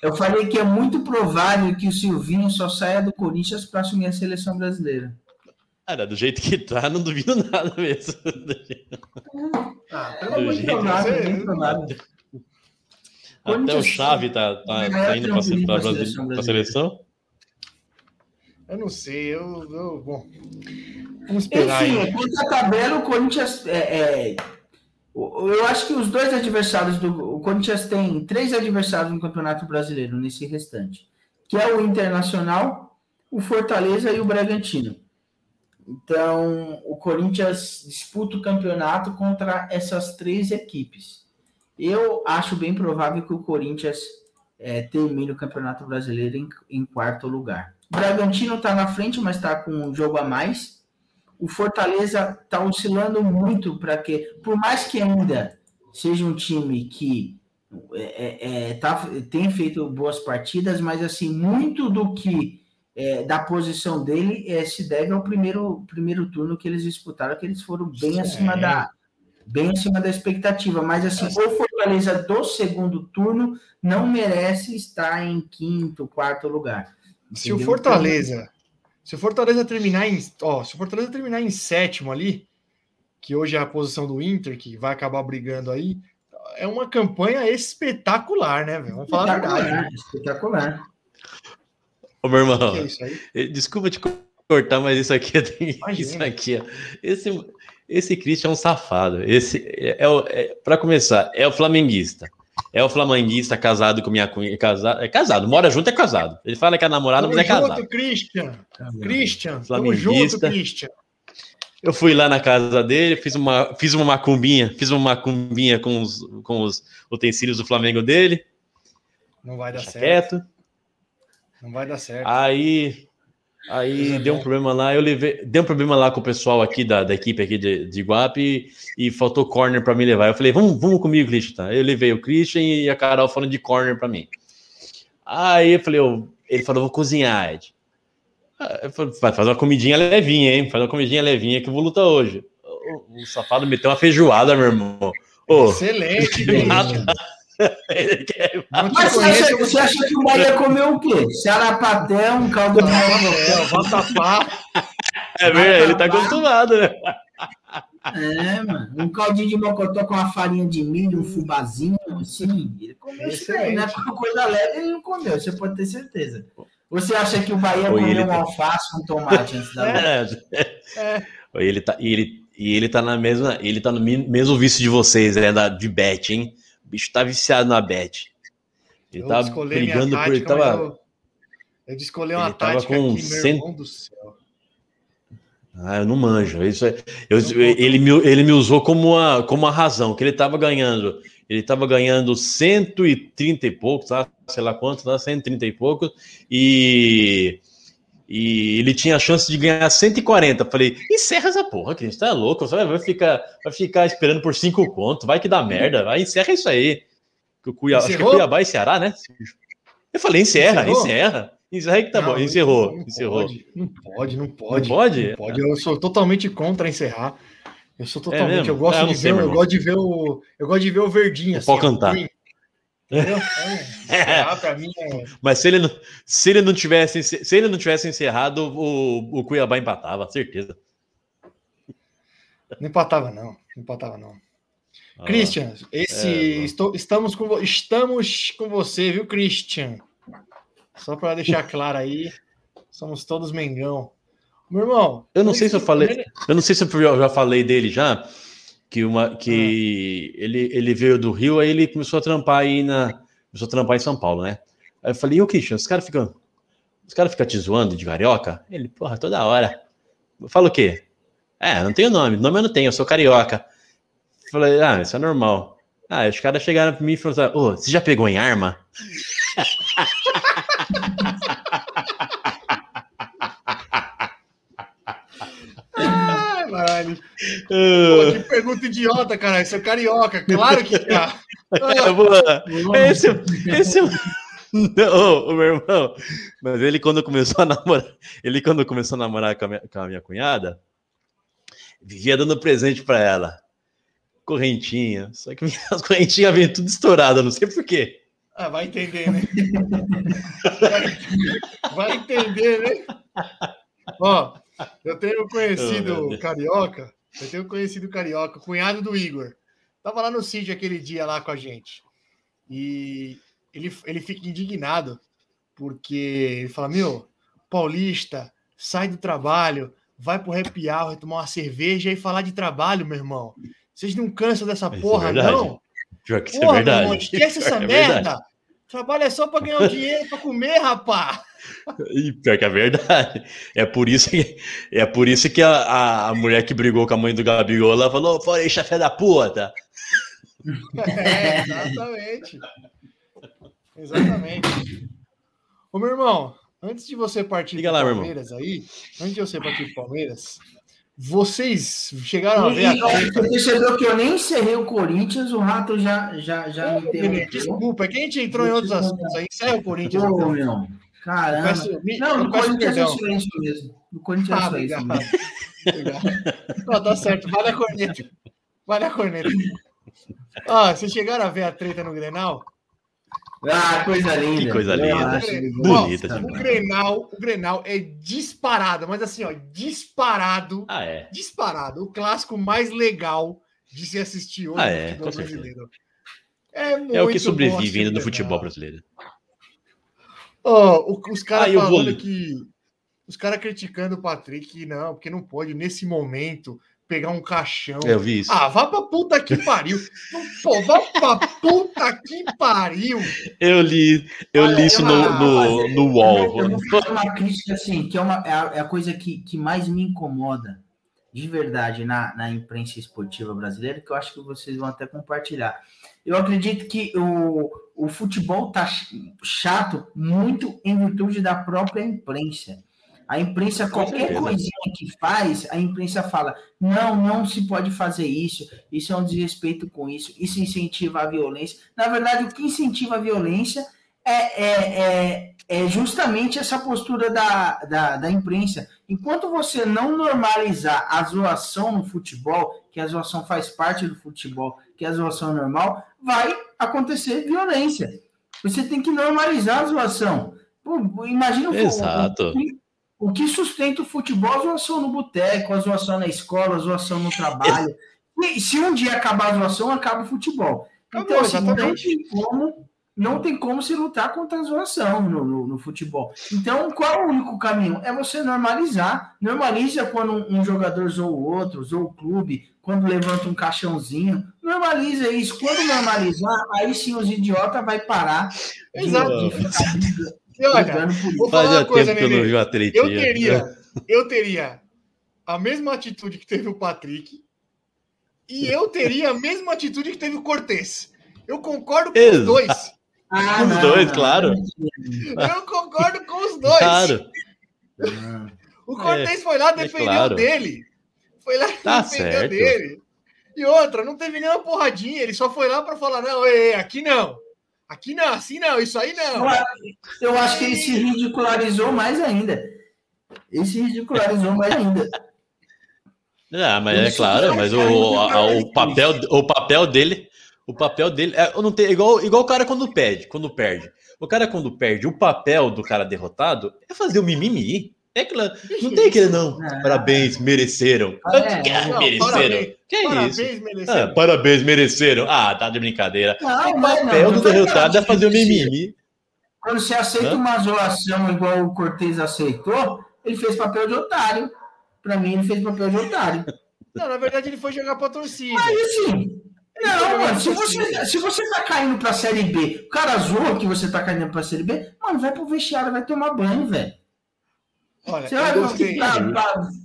[SPEAKER 3] eu falei que é muito provável que o Silvinho só saia do Corinthians para assumir a seleção brasileira.
[SPEAKER 2] Cara, do jeito que tá, não duvido nada mesmo.
[SPEAKER 4] Ah, pelo amor de
[SPEAKER 2] jeito
[SPEAKER 4] Deus.
[SPEAKER 3] provável,
[SPEAKER 4] você-
[SPEAKER 3] bem provável.
[SPEAKER 2] Até o Chave tá, tá, tá indo para
[SPEAKER 3] pra
[SPEAKER 2] a
[SPEAKER 3] seleção
[SPEAKER 2] seleção.
[SPEAKER 3] brasileira.
[SPEAKER 4] Eu não sei, eu, eu- bom. Vamos esperar
[SPEAKER 3] Enfim,
[SPEAKER 4] aí.
[SPEAKER 3] quanto à tabela, o Corinthians. É, é, eu acho que os dois adversários do. O Corinthians tem três adversários no Campeonato Brasileiro, nesse restante. Que é o Internacional, o Fortaleza e o Bragantino. Então, o Corinthians disputa o campeonato contra essas três equipes. Eu acho bem provável que o Corinthians é, termine o Campeonato Brasileiro em, em quarto lugar. O Bragantino está na frente, mas está com um jogo a mais. O Fortaleza está oscilando muito para que, por mais que ainda seja um time que é, é, tá, tem feito boas partidas, mas assim muito do que é, da posição dele é, se deve ao primeiro, primeiro turno que eles disputaram, que eles foram bem
[SPEAKER 4] Sim.
[SPEAKER 3] acima da bem acima da expectativa. Mas assim, o Fortaleza do segundo turno não merece estar em quinto, quarto lugar.
[SPEAKER 4] Se o
[SPEAKER 3] entendeu?
[SPEAKER 4] Fortaleza, se o Fortaleza terminar em, ó, se o Fortaleza terminar em sétimo ali, que hoje é a posição do Inter, que vai acabar brigando aí, é uma campanha espetacular, né, velho? Vamos falar a verdade.
[SPEAKER 3] espetacular.
[SPEAKER 2] Ô, meu irmão,
[SPEAKER 4] Que é isso aí?
[SPEAKER 2] eh, desculpa te cortar, mas isso aqui,
[SPEAKER 4] Imagina.
[SPEAKER 2] isso aqui, ó. Esse, esse Christian é um safado. Esse é, é, o- é, para começar, é o flamenguista. É o flamenguista casado com minha cunha. Casado, é casado, mora junto, é casado. Ele fala que é namorado,
[SPEAKER 4] Tamo
[SPEAKER 2] mas é casado.
[SPEAKER 4] junto, Christian. Christian, tamo
[SPEAKER 2] Flamenguista.
[SPEAKER 4] junto, Christian.
[SPEAKER 2] Eu fui lá na casa dele, fiz uma, fiz uma macumbinha, fiz uma macumbinha com os, com os utensílios do Flamengo dele,
[SPEAKER 4] Não vai dar
[SPEAKER 2] deixa
[SPEAKER 4] certo.
[SPEAKER 2] quieto.
[SPEAKER 4] Não vai dar certo.
[SPEAKER 2] Aí, aí
[SPEAKER 4] Coisa
[SPEAKER 2] deu um
[SPEAKER 4] boa.
[SPEAKER 2] problema lá, eu levei, deu um problema lá com o pessoal aqui da, da equipe aqui de, de Iguape e, faltou corner para me levar. Eu falei, vamos, vamos comigo, Christian. Tá? Eu levei o Christian e a Carol falando de corner para mim. Aí eu falei, eu- ele falou, vou cozinhar, Ed. Ah, falei, vai fazer uma comidinha levinha, hein? Faz uma comidinha levinha que eu vou lutar hoje. O, o safado meteu uma feijoada, meu irmão. Ô,
[SPEAKER 4] Excelente,
[SPEAKER 2] nada.
[SPEAKER 3] Mas você acha, você acha que o Bahia comeu o quê? Sarapaté, um caldo de
[SPEAKER 4] É, Vatapá.
[SPEAKER 2] é verdade, ele tá acostumado, né?
[SPEAKER 3] É, mano. Um caldinho de mocotó com uma farinha de milho, um fubazinho, assim. Ele comeu isso daí, né? Porque coisa leve ele não comeu, você pode ter certeza. Você acha que o Bahia
[SPEAKER 2] Oi,
[SPEAKER 3] comeu um
[SPEAKER 2] tá-
[SPEAKER 3] alface com tomate antes da luta?
[SPEAKER 2] É. E ele tá, e ele, e ele tá na mesma, ele tá no mesmo vício de vocês, né, da, de bet, hein? O bicho tá viciado na bet. Ele
[SPEAKER 4] Eu
[SPEAKER 2] tava
[SPEAKER 4] minha
[SPEAKER 2] brigando por ele
[SPEAKER 4] tática,
[SPEAKER 2] tava,
[SPEAKER 4] Eu, eu descolei uma
[SPEAKER 2] ele
[SPEAKER 4] tática
[SPEAKER 2] com
[SPEAKER 4] aqui, irmão do céu.
[SPEAKER 2] Ah, eu não manjo. Isso é- eu-
[SPEAKER 4] Não
[SPEAKER 2] ele, me, ele me usou como uma, como uma razão, que ele tava ganhando. Ele tava ganhando 130 e poucos, tá? sei lá quanto, tá? 130 e poucos, e, e ele tinha a chance de ganhar 140. Falei, encerra essa porra, que tá louco, você vai ficar, vai ficar esperando por 5 contos, vai que dá merda, vai, encerra isso aí. Que o Cuiabá, acho que é? Cuiabá e Ceará, né? Eu falei, encerra,
[SPEAKER 4] Encerrou?
[SPEAKER 2] encerra. Encerra que tá
[SPEAKER 4] Não,
[SPEAKER 2] bom, encerrou,
[SPEAKER 4] não
[SPEAKER 2] encerrou.
[SPEAKER 4] Pode, não pode, não pode.
[SPEAKER 2] Não pode?
[SPEAKER 4] Não pode. Eu sou totalmente contra encerrar. Eu sou totalmente.
[SPEAKER 2] mesmo?
[SPEAKER 4] eu gosto
[SPEAKER 2] Ah, eu
[SPEAKER 4] de ver, eu gosto de ver o, eu gosto de ver o verdinho.
[SPEAKER 2] O pau cantar.
[SPEAKER 4] green. Entendeu? Então, mim é.
[SPEAKER 2] Mas se ele não, se ele não tivesse, se ele não tivesse encerrado, o, o Cuiabá empatava, certeza.
[SPEAKER 4] Não empatava, não. Não empatava, não.
[SPEAKER 2] Ah,
[SPEAKER 4] Christian, esse.
[SPEAKER 2] É,
[SPEAKER 4] estou, estamos, com, estamos com você, viu, Christian? Só para deixar claro aí, somos todos Mengão. Meu irmão.
[SPEAKER 2] Eu não sei se eu falei- Eu não sei se eu já falei dele já, que, uma, que
[SPEAKER 4] Ah.
[SPEAKER 2] ele, ele veio do Rio, aí ele começou a trampar aí na. Começou a trampar em São Paulo, né? Aí eu falei, e o Christian, os caras ficam. Os caras ficam te zoando de carioca? Ele, porra, toda hora. Eu falo o quê? É, não tenho nome, nome eu não tenho, eu sou carioca. Falei, ah, isso é normal. Ah, os caras chegaram pra mim e falaram, ô, você já pegou em arma?
[SPEAKER 4] Mano. Pô,
[SPEAKER 2] Ah,
[SPEAKER 4] que pergunta idiota, cara. Isso é carioca, claro que tá.
[SPEAKER 2] vou- Esse, esse é o- Não, o meu irmão. Mas ele quando começou a namorar, ele quando começou a namorar com a minha, com a minha cunhada, vivia dando presente pra ela. Correntinha. Só que as correntinhas vêm tudo estouradas, não sei por quê.
[SPEAKER 4] Ah, vai entender, né? Vai, vai entender, né? Ó, eu tenho
[SPEAKER 2] Oh,
[SPEAKER 4] conhecido
[SPEAKER 2] Deus.
[SPEAKER 4] carioca, eu tenho conhecido carioca, cunhado do Igor. Tava lá no sítio aquele dia lá com a gente. E ele, ele fica indignado porque ele fala: Meu, paulista, sai do trabalho, vai pro happy hour, tomar uma cerveja e falar de trabalho, meu irmão. Vocês não cansam dessa
[SPEAKER 2] Isso é
[SPEAKER 4] porra,
[SPEAKER 2] verdade.
[SPEAKER 4] não?
[SPEAKER 2] Pior que isso
[SPEAKER 4] Porra,
[SPEAKER 2] é verdade.
[SPEAKER 4] irmão, esquece essa
[SPEAKER 2] é verdade.
[SPEAKER 4] merda. Trabalho é só pra ganhar o dinheiro pra comer, rapá.
[SPEAKER 2] E pior que é verdade. É por isso que, é por isso que a, a, a mulher que brigou com a mãe do Gabigol, ela falou, foi chefé da puta.
[SPEAKER 4] É, exatamente. Exatamente. Ô, meu irmão, antes de você partir pro
[SPEAKER 2] lá, meu irmão.
[SPEAKER 4] Palmeiras aí, antes de você partir pro Palmeiras, vocês chegaram a ver a
[SPEAKER 3] E, ó, Você percebeu que eu nem encerrei o Corinthians, o Rato já, já, já me
[SPEAKER 4] Ô, Guilherme,
[SPEAKER 3] interrompeu.
[SPEAKER 4] Desculpa, é que a gente entrou em outros assuntos aí. Encerra o Corinthians.
[SPEAKER 3] Pô,
[SPEAKER 4] então.
[SPEAKER 3] meu. Caramba.
[SPEAKER 4] Peço- me-
[SPEAKER 3] Não, no Corinthians é
[SPEAKER 4] perdão.
[SPEAKER 3] silêncio mesmo. No Corinthians é
[SPEAKER 4] Ah,
[SPEAKER 3] silêncio mesmo.
[SPEAKER 4] Obrigado. Não, tá certo. Vale a corneta. Vale a corneta. Ah, vocês chegaram a ver a treta no Grenal?
[SPEAKER 3] Ah, coisa linda.
[SPEAKER 2] Que coisa linda. Bonita
[SPEAKER 4] Ó, o. Grenal, o Grenal é disparado, mas assim, ó, disparado,
[SPEAKER 2] Ah, é.
[SPEAKER 4] disparado. O clássico mais legal de se assistir hoje
[SPEAKER 2] Ah,
[SPEAKER 4] no
[SPEAKER 2] é,
[SPEAKER 4] futebol
[SPEAKER 2] com certeza.
[SPEAKER 4] brasileiro. É, muito
[SPEAKER 2] É o que sobrevive ainda
[SPEAKER 4] o
[SPEAKER 2] do
[SPEAKER 4] Grenal.
[SPEAKER 2] futebol brasileiro.
[SPEAKER 4] Ó, o- os caras
[SPEAKER 2] Ah,
[SPEAKER 4] falando que. Os caras criticando o Patrick, não, porque não pode, nesse momento, pegar um caixão.
[SPEAKER 2] Eu vi isso.
[SPEAKER 4] Ah, vá pra puta que pariu. Não, Pô, vá pra puta que pariu.
[SPEAKER 2] Eu li, eu
[SPEAKER 3] Olha,
[SPEAKER 2] li isso
[SPEAKER 3] eu-
[SPEAKER 2] no, no, no UOL.
[SPEAKER 3] eu vou fazer uma crítica assim, que é, uma, é, a, é a coisa que, que mais me incomoda, de verdade, na, na imprensa esportiva brasileira, que eu acho que vocês vão até compartilhar. Eu acredito que o, o futebol tá ch- chato muito em virtude da própria imprensa. A imprensa, qualquer coisinha que faz, a imprensa fala: não, não se pode fazer isso, isso é um desrespeito com isso, isso incentiva a violência. Na verdade, o que incentiva a violência é, é, é, é justamente essa postura da, da, da imprensa. Enquanto você não normalizar a zoação no futebol, que a zoação faz parte do futebol, que a zoação é normal, vai acontecer violência. Você tem que normalizar a zoação. Pô, imagina o-
[SPEAKER 2] Exato.
[SPEAKER 3] o, que- o que sustenta o futebol, a zoação no boteco, a zoação na escola, a zoação no trabalho. E se um dia acabar a zoação, acaba o futebol.
[SPEAKER 4] Acabou,
[SPEAKER 3] Então, assim, não tem como não tem como se lutar contra a zoação no, no, no futebol. Então, qual é o único caminho? É você normalizar. Normaliza quando um, um jogador zoa o outro, zoa o clube, quando levanta um caixãozinho. Normaliza isso. Quando normalizar, aí sim os idiotas vai parar
[SPEAKER 4] Exato.
[SPEAKER 3] de ficar
[SPEAKER 4] E olha,
[SPEAKER 3] brigando por isso.
[SPEAKER 4] vou falar
[SPEAKER 2] Fazia
[SPEAKER 4] uma coisa,
[SPEAKER 2] tempo que eu não tretinha.
[SPEAKER 4] teria, eu teria a mesma atitude que teve o Patrick e eu teria a mesma atitude que teve o Cortez. Eu concordo com os
[SPEAKER 2] Exato.
[SPEAKER 4] dois.
[SPEAKER 3] Ah,
[SPEAKER 2] Os dois, claro.
[SPEAKER 4] Eu concordo com os dois.
[SPEAKER 2] Claro.
[SPEAKER 3] Não.
[SPEAKER 4] O Cortez foi lá, defendeu
[SPEAKER 2] claro.
[SPEAKER 4] dele. Foi lá,
[SPEAKER 2] Tá
[SPEAKER 4] defendeu
[SPEAKER 2] certo.
[SPEAKER 4] dele. E outra, não teve nenhuma porradinha. Ele só foi lá para falar: não, ei, aqui não. Aqui não, assim não, isso aí não.
[SPEAKER 3] Eu acho que ele se ridicularizou mais ainda. Ele se ridicularizou mais ainda.
[SPEAKER 2] Ah, mas é claro,
[SPEAKER 3] não
[SPEAKER 2] mas
[SPEAKER 3] é
[SPEAKER 2] o, a- o, papel, o papel dele, o papel dele, é, não tem, igual, igual o cara quando perde, quando perde. O cara quando perde, o papel do cara derrotado é fazer o mimimi. É aquela, não tem aquele não.
[SPEAKER 3] Não.
[SPEAKER 2] Parabéns, mereceram.
[SPEAKER 3] É,
[SPEAKER 2] que
[SPEAKER 4] não,
[SPEAKER 2] mereceram?
[SPEAKER 4] parabéns,
[SPEAKER 2] que é
[SPEAKER 4] Parabéns,
[SPEAKER 2] isso?
[SPEAKER 4] mereceram.
[SPEAKER 2] Ah, parabéns, mereceram. Ah, tá de brincadeira.
[SPEAKER 3] Não,
[SPEAKER 2] o papel
[SPEAKER 3] não,
[SPEAKER 2] do derrotado é fazer o mimimi.
[SPEAKER 3] Quando você aceita
[SPEAKER 2] Hã?
[SPEAKER 3] uma zoação igual o Cortez aceitou, ele fez papel de otário. Pra mim, ele fez papel de otário.
[SPEAKER 4] Não, na verdade, ele foi jogar pra torcida.
[SPEAKER 3] Mas assim, não, mano, se você, se você tá caindo pra Série B, o cara zoa que você tá caindo pra Série B, mano, vai pro vestiário, vai tomar banho, velho.
[SPEAKER 4] Olha,
[SPEAKER 3] Você vai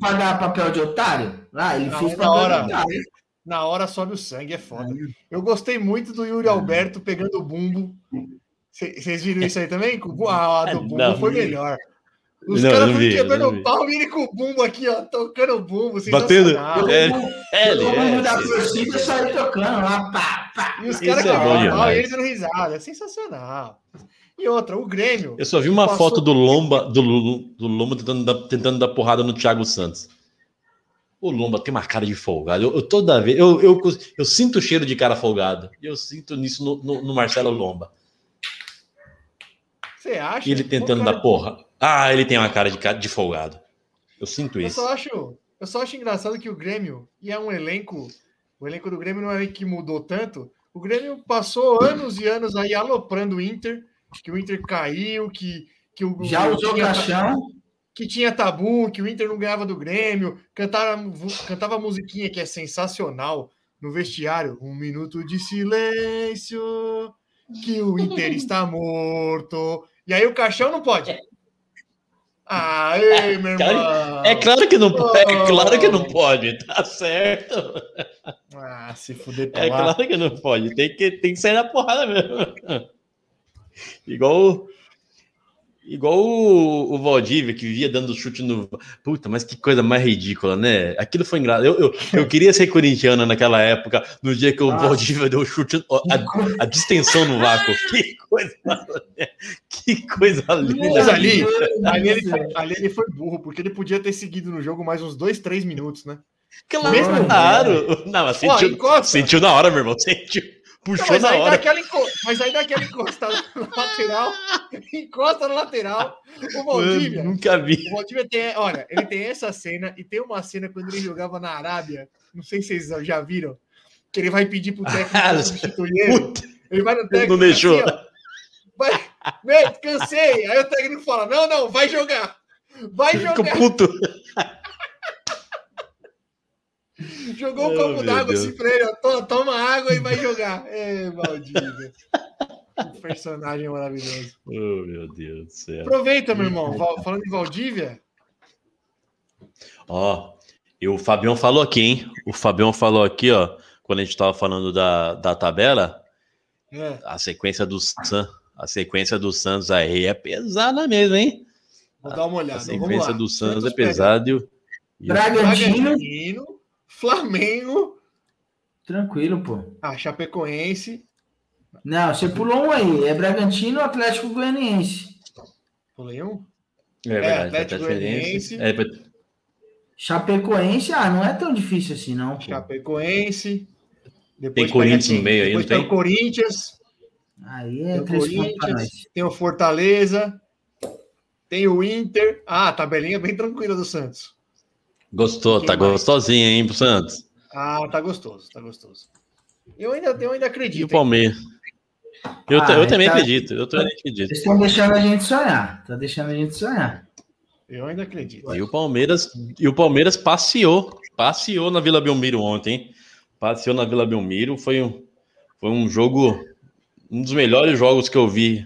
[SPEAKER 3] pagar papel de otário? Ah, ele
[SPEAKER 4] Não,
[SPEAKER 3] fez
[SPEAKER 4] na hora.
[SPEAKER 3] otário.
[SPEAKER 4] Na hora sobe o sangue, é foda. Eu gostei muito do Yuri Alberto pegando o bumbo. Vocês viram isso aí também? Com o bu- A do bumbo
[SPEAKER 2] Não.
[SPEAKER 4] foi melhor. Os caras foram quebrando o pau e ele com o bumbo aqui, ó, tocando o bumbo.
[SPEAKER 2] Batendo.
[SPEAKER 4] sensacional.
[SPEAKER 2] É, é,
[SPEAKER 3] Todo mundo da
[SPEAKER 2] é.
[SPEAKER 3] torcida saiu tocando lá, pá, pá.
[SPEAKER 4] E os caras
[SPEAKER 2] é
[SPEAKER 4] quebrando o e eles dando risada. É sensacional. E outra, o Grêmio.
[SPEAKER 2] Eu só vi uma
[SPEAKER 4] Passou-
[SPEAKER 2] foto do Lomba, do, do Lomba tentando dar, tentando dar porrada no Thiago Santos. O Lomba tem uma cara de folgado. Eu, eu toda vez. Eu, eu, eu sinto o cheiro de cara folgado. E eu sinto nisso no, no- no Marcelo Lomba.
[SPEAKER 4] Você acha?
[SPEAKER 2] E ele tentando
[SPEAKER 4] O cara-
[SPEAKER 2] dar porra. Ah, ele tem uma cara de, de folgado. Eu sinto
[SPEAKER 4] Eu
[SPEAKER 2] isso.
[SPEAKER 4] só acho, eu só acho engraçado que o Grêmio, e é um elenco, o elenco do Grêmio não é um elenco que mudou tanto. O Grêmio passou anos e anos aí aloprando o Inter, que o Inter caiu, que, que o
[SPEAKER 3] Já usou
[SPEAKER 4] tinha-
[SPEAKER 3] caixão?
[SPEAKER 4] Que tinha tabu, que o Inter não ganhava do Grêmio, cantava, cantava musiquinha que é sensacional no vestiário. Um minuto de silêncio, que o Inter está morto. E aí o caixão não pode. Ah, ei, meu irmão.
[SPEAKER 2] É claro que não, é claro que não pode, tá certo.
[SPEAKER 4] Ah, se fuder
[SPEAKER 2] É
[SPEAKER 4] lá.
[SPEAKER 2] claro que não pode. Tem que, tem que sair na porrada mesmo. Igual, igual o, o Valdívia, que vivia dando chute no. Puta, mas que coisa mais ridícula, né? Aquilo foi engraçado. Eu, eu, eu queria ser corintiano naquela época, no dia que o
[SPEAKER 3] Nossa.
[SPEAKER 2] Valdívia deu chute, a, a distensão no vácuo. Que coisa, que coisa linda.
[SPEAKER 4] Mas ali, ali, ele foi, ali ele foi burro, porque ele podia ter seguido no jogo mais uns dois, três minutos, né?
[SPEAKER 2] Claro, claro. Não, mas sentiu,
[SPEAKER 4] encosta.
[SPEAKER 2] sentiu na hora, meu irmão. Sentiu.
[SPEAKER 4] Não,
[SPEAKER 2] Puxou
[SPEAKER 4] mas,
[SPEAKER 2] na
[SPEAKER 4] aí
[SPEAKER 2] hora.
[SPEAKER 4] enco- mas aí dá aquela encostada no lateral, encosta no lateral. O Valdívia,
[SPEAKER 2] Mano, nunca vi.
[SPEAKER 4] o Valdívia tem, olha, ele tem essa cena e tem uma cena quando ele jogava na Arábia, não sei se vocês já viram, que ele vai pedir pro técnico
[SPEAKER 2] Ah,
[SPEAKER 4] substituir ele. Ele vai no técnico.
[SPEAKER 2] não deixou.
[SPEAKER 4] assim, ó, vai, cansei. Aí o técnico fala: não, não, vai jogar. Vai
[SPEAKER 2] Fico
[SPEAKER 4] jogar.
[SPEAKER 2] puto.
[SPEAKER 4] Jogou um
[SPEAKER 2] Oh,
[SPEAKER 4] copo
[SPEAKER 2] meu
[SPEAKER 4] d'água assim pra ele, ó, "To- toma água e vai jogar. É, Valdívia. Que personagem maravilhoso.
[SPEAKER 2] Oh, meu Deus do céu.
[SPEAKER 4] Aproveita, meu irmão. Falando em Valdívia,
[SPEAKER 2] Ó, e o Fabião falou aqui, hein? O Fabião falou aqui, ó, quando a gente tava falando da, da tabela,
[SPEAKER 4] é,
[SPEAKER 2] a sequência do San, a sequência do Santos aí é pesada mesmo, hein?
[SPEAKER 4] vou dar uma
[SPEAKER 2] A
[SPEAKER 4] olhada. Vamos
[SPEAKER 2] sequência
[SPEAKER 4] lá.
[SPEAKER 2] do Santos
[SPEAKER 4] Santos
[SPEAKER 2] é pesada e o- e
[SPEAKER 3] Bragantino,
[SPEAKER 4] Flamengo,
[SPEAKER 3] tranquilo, pô.
[SPEAKER 4] a Chapecoense.
[SPEAKER 3] Não, você pulou um aí. É Bragantino ou Atlético Goianiense?
[SPEAKER 4] Pulei um?
[SPEAKER 2] É verdade,
[SPEAKER 4] Atlético
[SPEAKER 2] Atlético Goianiense.
[SPEAKER 4] Goianiense.
[SPEAKER 2] É,
[SPEAKER 3] Chapecoense, ah, não é tão difícil assim, não. Pô.
[SPEAKER 4] Chapecoense. Depois
[SPEAKER 2] Tem Corinthians no meio aí,
[SPEAKER 4] Depois
[SPEAKER 2] não tem?
[SPEAKER 4] o Corinthians.
[SPEAKER 3] Aí
[SPEAKER 4] Tem
[SPEAKER 3] é
[SPEAKER 4] o
[SPEAKER 3] três pontos pra
[SPEAKER 4] Corinthians, tem o Fortaleza, tem o Inter. Ah, a tabelinha bem tranquila do Santos.
[SPEAKER 2] Gostou,
[SPEAKER 4] Quem
[SPEAKER 2] tá
[SPEAKER 4] mais?
[SPEAKER 2] gostosinha, hein, pro Santos.
[SPEAKER 4] Ah, tá gostoso, tá gostoso. Eu ainda, eu ainda
[SPEAKER 2] E
[SPEAKER 4] acredito.
[SPEAKER 2] o
[SPEAKER 4] hein?
[SPEAKER 2] Palmeiras. Eu,
[SPEAKER 3] Ah,
[SPEAKER 2] eu também
[SPEAKER 3] tá-
[SPEAKER 2] acredito, eu também acredito.
[SPEAKER 3] Vocês estão deixando a gente sonhar. Tá deixando a gente sonhar.
[SPEAKER 4] Eu ainda acredito.
[SPEAKER 2] E o Palmeiras, e o Palmeiras passeou, passeou na Vila Belmiro ontem, hein? Passeou na Vila Belmiro, foi um, foi um jogo, um dos melhores jogos que eu vi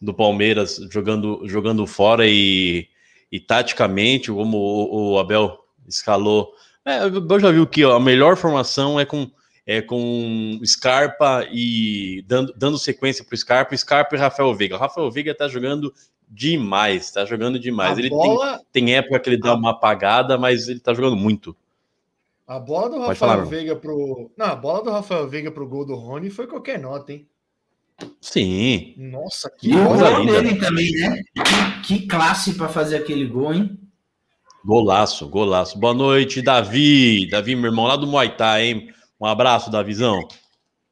[SPEAKER 2] do Palmeiras jogando, jogando fora e, e taticamente, como o, o Abel escalou. É, o Abel já viu que ó, a melhor formação é com é com Scarpa e dando, dando sequência para o Scarpa, Scarpa e Rafael Veiga. O Rafael Veiga tá jogando demais, tá jogando demais.
[SPEAKER 4] a,
[SPEAKER 2] Ele tem,
[SPEAKER 4] bola,
[SPEAKER 2] tem época que ele dá uma apagada, mas ele tá jogando muito.
[SPEAKER 4] a bola do Rafael
[SPEAKER 2] falar.
[SPEAKER 4] Veiga pro. Não, a bola do Rafael Veiga pro gol do Rony foi qualquer nota, hein?
[SPEAKER 2] Sim.
[SPEAKER 4] Nossa, que
[SPEAKER 3] E o gol dele também, né? Que, que classe pra fazer aquele gol, hein?
[SPEAKER 2] Golaço, golaço. Boa noite, Davi. Davi, meu irmão, lá do Muay Thai, hein? Um abraço, Davizão.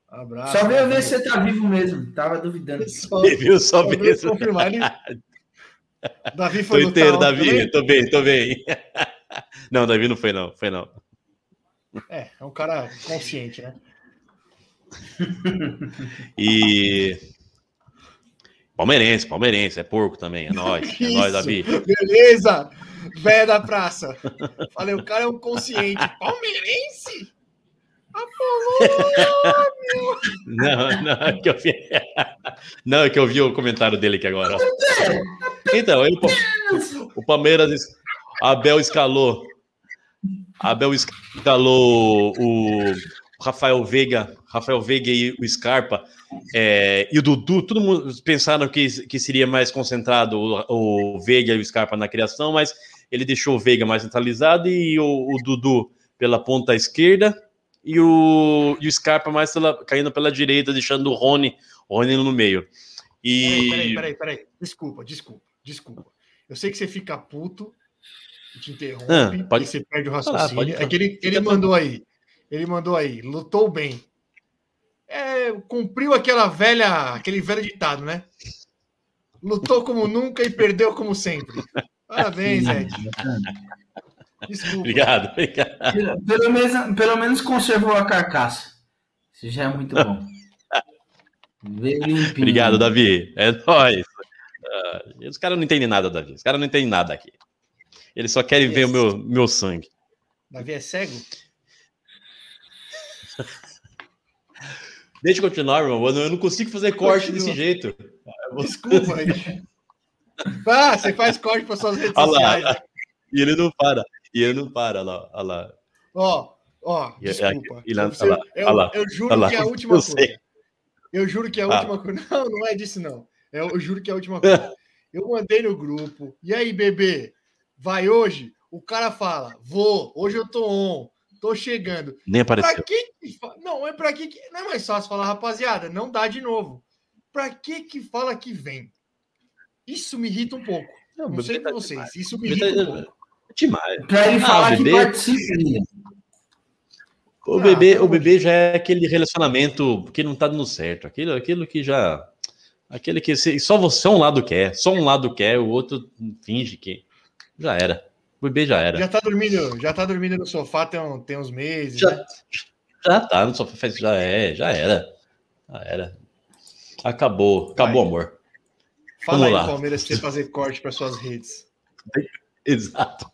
[SPEAKER 4] Abraço.
[SPEAKER 3] Só veio ver se você tá vivo mesmo. Tava duvidando.
[SPEAKER 4] Só,
[SPEAKER 2] Você viu só
[SPEAKER 4] só
[SPEAKER 2] mesmo?
[SPEAKER 4] confirmar. Ele... Davi
[SPEAKER 2] Tô
[SPEAKER 4] foi lutar
[SPEAKER 2] inteiro, Davi.
[SPEAKER 4] também?
[SPEAKER 2] Tô bem, tô bem. Não, Davi não foi, não. Foi não.
[SPEAKER 4] É, é um cara consciente, né?
[SPEAKER 2] E. Palmeirense, palmeirense, é porco também. É nóis. É nóis,
[SPEAKER 4] Isso.
[SPEAKER 2] Davi.
[SPEAKER 4] Beleza, velho da praça. Falei, o cara é um consciente. Palmeirense?
[SPEAKER 2] Não, não, é que eu vi. Não, é que eu vi o comentário dele aqui agora. Então, ele, o Palmeiras, Abel escalou. Abel escalou o Rafael Veiga, Rafael Veiga e o Scarpa. é, e o Dudu, todo mundo pensaram que, que seria mais concentrado o, o Veiga e o Scarpa na criação, mas ele deixou o Veiga mais centralizado e o, o Dudu pela ponta esquerda e o, e o Scarpa mais pela- caindo pela direita, deixando o Rony, o Rony no meio. E
[SPEAKER 4] Peraí, peraí, peraí, peraí. Desculpa, desculpa, desculpa. Eu sei que você fica puto, te interrompe,
[SPEAKER 2] Ah, pode-
[SPEAKER 4] e você perde o
[SPEAKER 2] Ah,
[SPEAKER 4] raciocínio.
[SPEAKER 2] pode
[SPEAKER 4] é que ele, ele mandou aí. Ele mandou aí, lutou bem. É, cumpriu aquela velha, aquele velho ditado, né? Lutou como nunca e perdeu como sempre. Parabéns, Ed. Desculpa.
[SPEAKER 2] Obrigado, obrigado.
[SPEAKER 3] Pelo, pelo menos, pelo menos conservou a carcaça. Isso já é muito bom.
[SPEAKER 2] Obrigado, Davi. É nóis. Ah, os caras não entendem nada, Davi. Os caras não entendem nada aqui. Eles só querem ver o meu, meu sangue.
[SPEAKER 4] Davi é cego?
[SPEAKER 2] Deixa eu continuar, mano. Eu não consigo fazer corte
[SPEAKER 4] Continua.
[SPEAKER 2] desse jeito.
[SPEAKER 4] Desculpa. aí. Ah, você faz corte para suas redes
[SPEAKER 2] Olha
[SPEAKER 4] sociais.
[SPEAKER 2] E ele não para. E ele não para, olha lá. Olha lá.
[SPEAKER 4] Ó, ó,
[SPEAKER 2] E- é-
[SPEAKER 4] desculpa.
[SPEAKER 2] e olha lá,
[SPEAKER 4] eu, eu juro que é a última
[SPEAKER 2] Eu
[SPEAKER 4] coisa.
[SPEAKER 2] sei.
[SPEAKER 4] Eu juro que é a
[SPEAKER 2] Ah.
[SPEAKER 4] última coisa. Não, não é disso, não. É, eu juro que é a última coisa. Eu mandei no grupo. E aí, bebê? Vai hoje? O cara fala: vou, hoje eu tô on, tô chegando.
[SPEAKER 2] Nem
[SPEAKER 4] Pra
[SPEAKER 2] apareceu.
[SPEAKER 4] que que fa- Não, é pra que que. Não é mais fácil falar, rapaziada, não dá de novo. Pra que que fala que vem? Isso me irrita um pouco.
[SPEAKER 2] Não,
[SPEAKER 4] Não
[SPEAKER 2] bebê
[SPEAKER 4] sei
[SPEAKER 2] tá
[SPEAKER 4] com vocês.
[SPEAKER 2] demais.
[SPEAKER 4] Isso me
[SPEAKER 2] Bebê
[SPEAKER 4] irrita
[SPEAKER 2] tá-
[SPEAKER 4] um pouco.
[SPEAKER 2] Demais.
[SPEAKER 3] Pra ele
[SPEAKER 2] Ah,
[SPEAKER 3] falar
[SPEAKER 2] o
[SPEAKER 3] que
[SPEAKER 2] bebê-
[SPEAKER 3] participaria.
[SPEAKER 2] O
[SPEAKER 4] Ah,
[SPEAKER 2] bebê, o bebê já é aquele relacionamento que não tá dando certo. Aquilo, aquilo que já. Aquele que se- só você um lado quer, só um lado quer, o outro finge que. Já era. O bebê já era.
[SPEAKER 4] Já tá dormindo, já tá dormindo no sofá tem, um- tem uns meses.
[SPEAKER 2] Já,
[SPEAKER 4] né?
[SPEAKER 2] já tá, no sofá, já é, já era. Já era. Acabou, acabou o amor.
[SPEAKER 4] Fala
[SPEAKER 2] Vamos
[SPEAKER 4] aí,
[SPEAKER 2] lá.
[SPEAKER 4] Palmeiras, você fazer corte para suas redes.
[SPEAKER 2] Exato.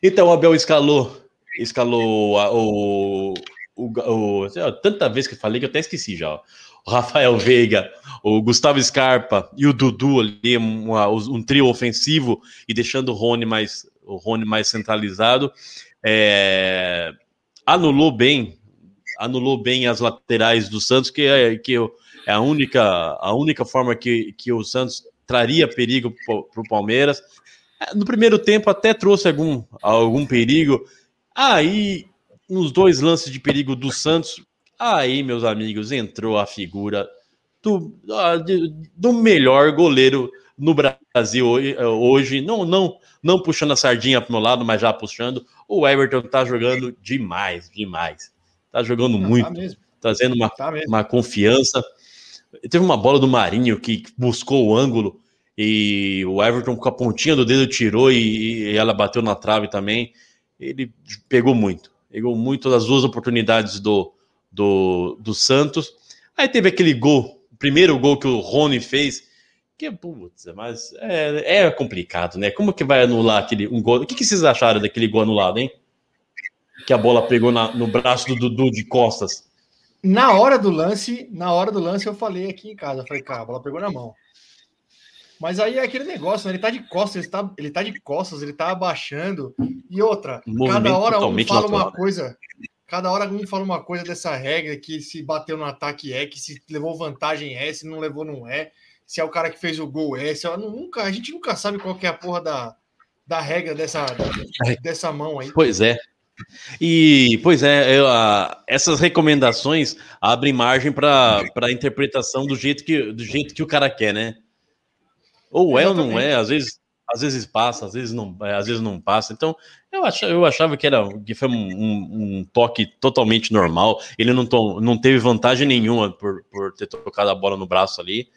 [SPEAKER 2] Então o Abel escalou, escalou a- o, o, o- tanta vez que eu falei que eu até esqueci já. ó. Rafael Veiga, o Gustavo Scarpa e o Dudu ali, um, um trio ofensivo e deixando o Rony mais, o Rony mais centralizado. É, anulou bem, anulou bem as laterais do Santos, que é, que é a única, a única forma que, que o Santos traria perigo para o Palmeiras. No primeiro tempo até trouxe algum, algum perigo. Aí, nos dois lances de perigo do Santos, aí, meus amigos, entrou a figura do, ah, do melhor goleiro no Brasil hoje- hoje. Não, não, não puxando a sardinha para o meu lado, mas já puxando. O Everton tá jogando demais, demais. Tá jogando muito,
[SPEAKER 4] Tá mesmo,
[SPEAKER 2] trazendo uma
[SPEAKER 4] tá
[SPEAKER 2] uma confiança. Teve uma bola do Marinho que buscou o ângulo e o Everton com a pontinha do dedo tirou e, e ela bateu na trave também. Ele pegou muito, pegou muito das duas oportunidades do, do, do Santos. Aí teve aquele gol, o primeiro gol que o Rony fez, que putz, mas é, é complicado, né? Como que vai anular aquele um gol? O que, que vocês acharam daquele gol anulado, hein? Que a bola pegou na- no braço do Dudu de costas.
[SPEAKER 4] Na hora do lance, na hora do lance eu falei aqui em casa, eu falei, cara, a bola pegou na mão. Mas aí é aquele negócio, né? Ele tá de costas, ele tá, ele tá de costas, ele tá abaixando. E outra,
[SPEAKER 2] Um
[SPEAKER 4] cada hora um fala
[SPEAKER 2] natural,
[SPEAKER 4] uma
[SPEAKER 2] né?
[SPEAKER 4] coisa, cada hora um fala uma coisa dessa regra que se bateu no ataque é, que se levou vantagem é, se não levou não é, se é o cara que fez o gol é, se é, nunca, a gente nunca sabe qual que é a porra da, da regra dessa, dessa mão aí.
[SPEAKER 2] Pois é. E, pois é, eu, ah, essas recomendações abrem margem para a interpretação do jeito, que, do jeito que o cara quer, né? Ou é ou não é, às vezes, às vezes passa, às vezes não, é, às vezes não passa. Então, eu achava, eu achava que, era, que foi um, um- um toque totalmente normal. Ele não, to- não teve vantagem nenhuma por, por ter tocado a bola no braço ali.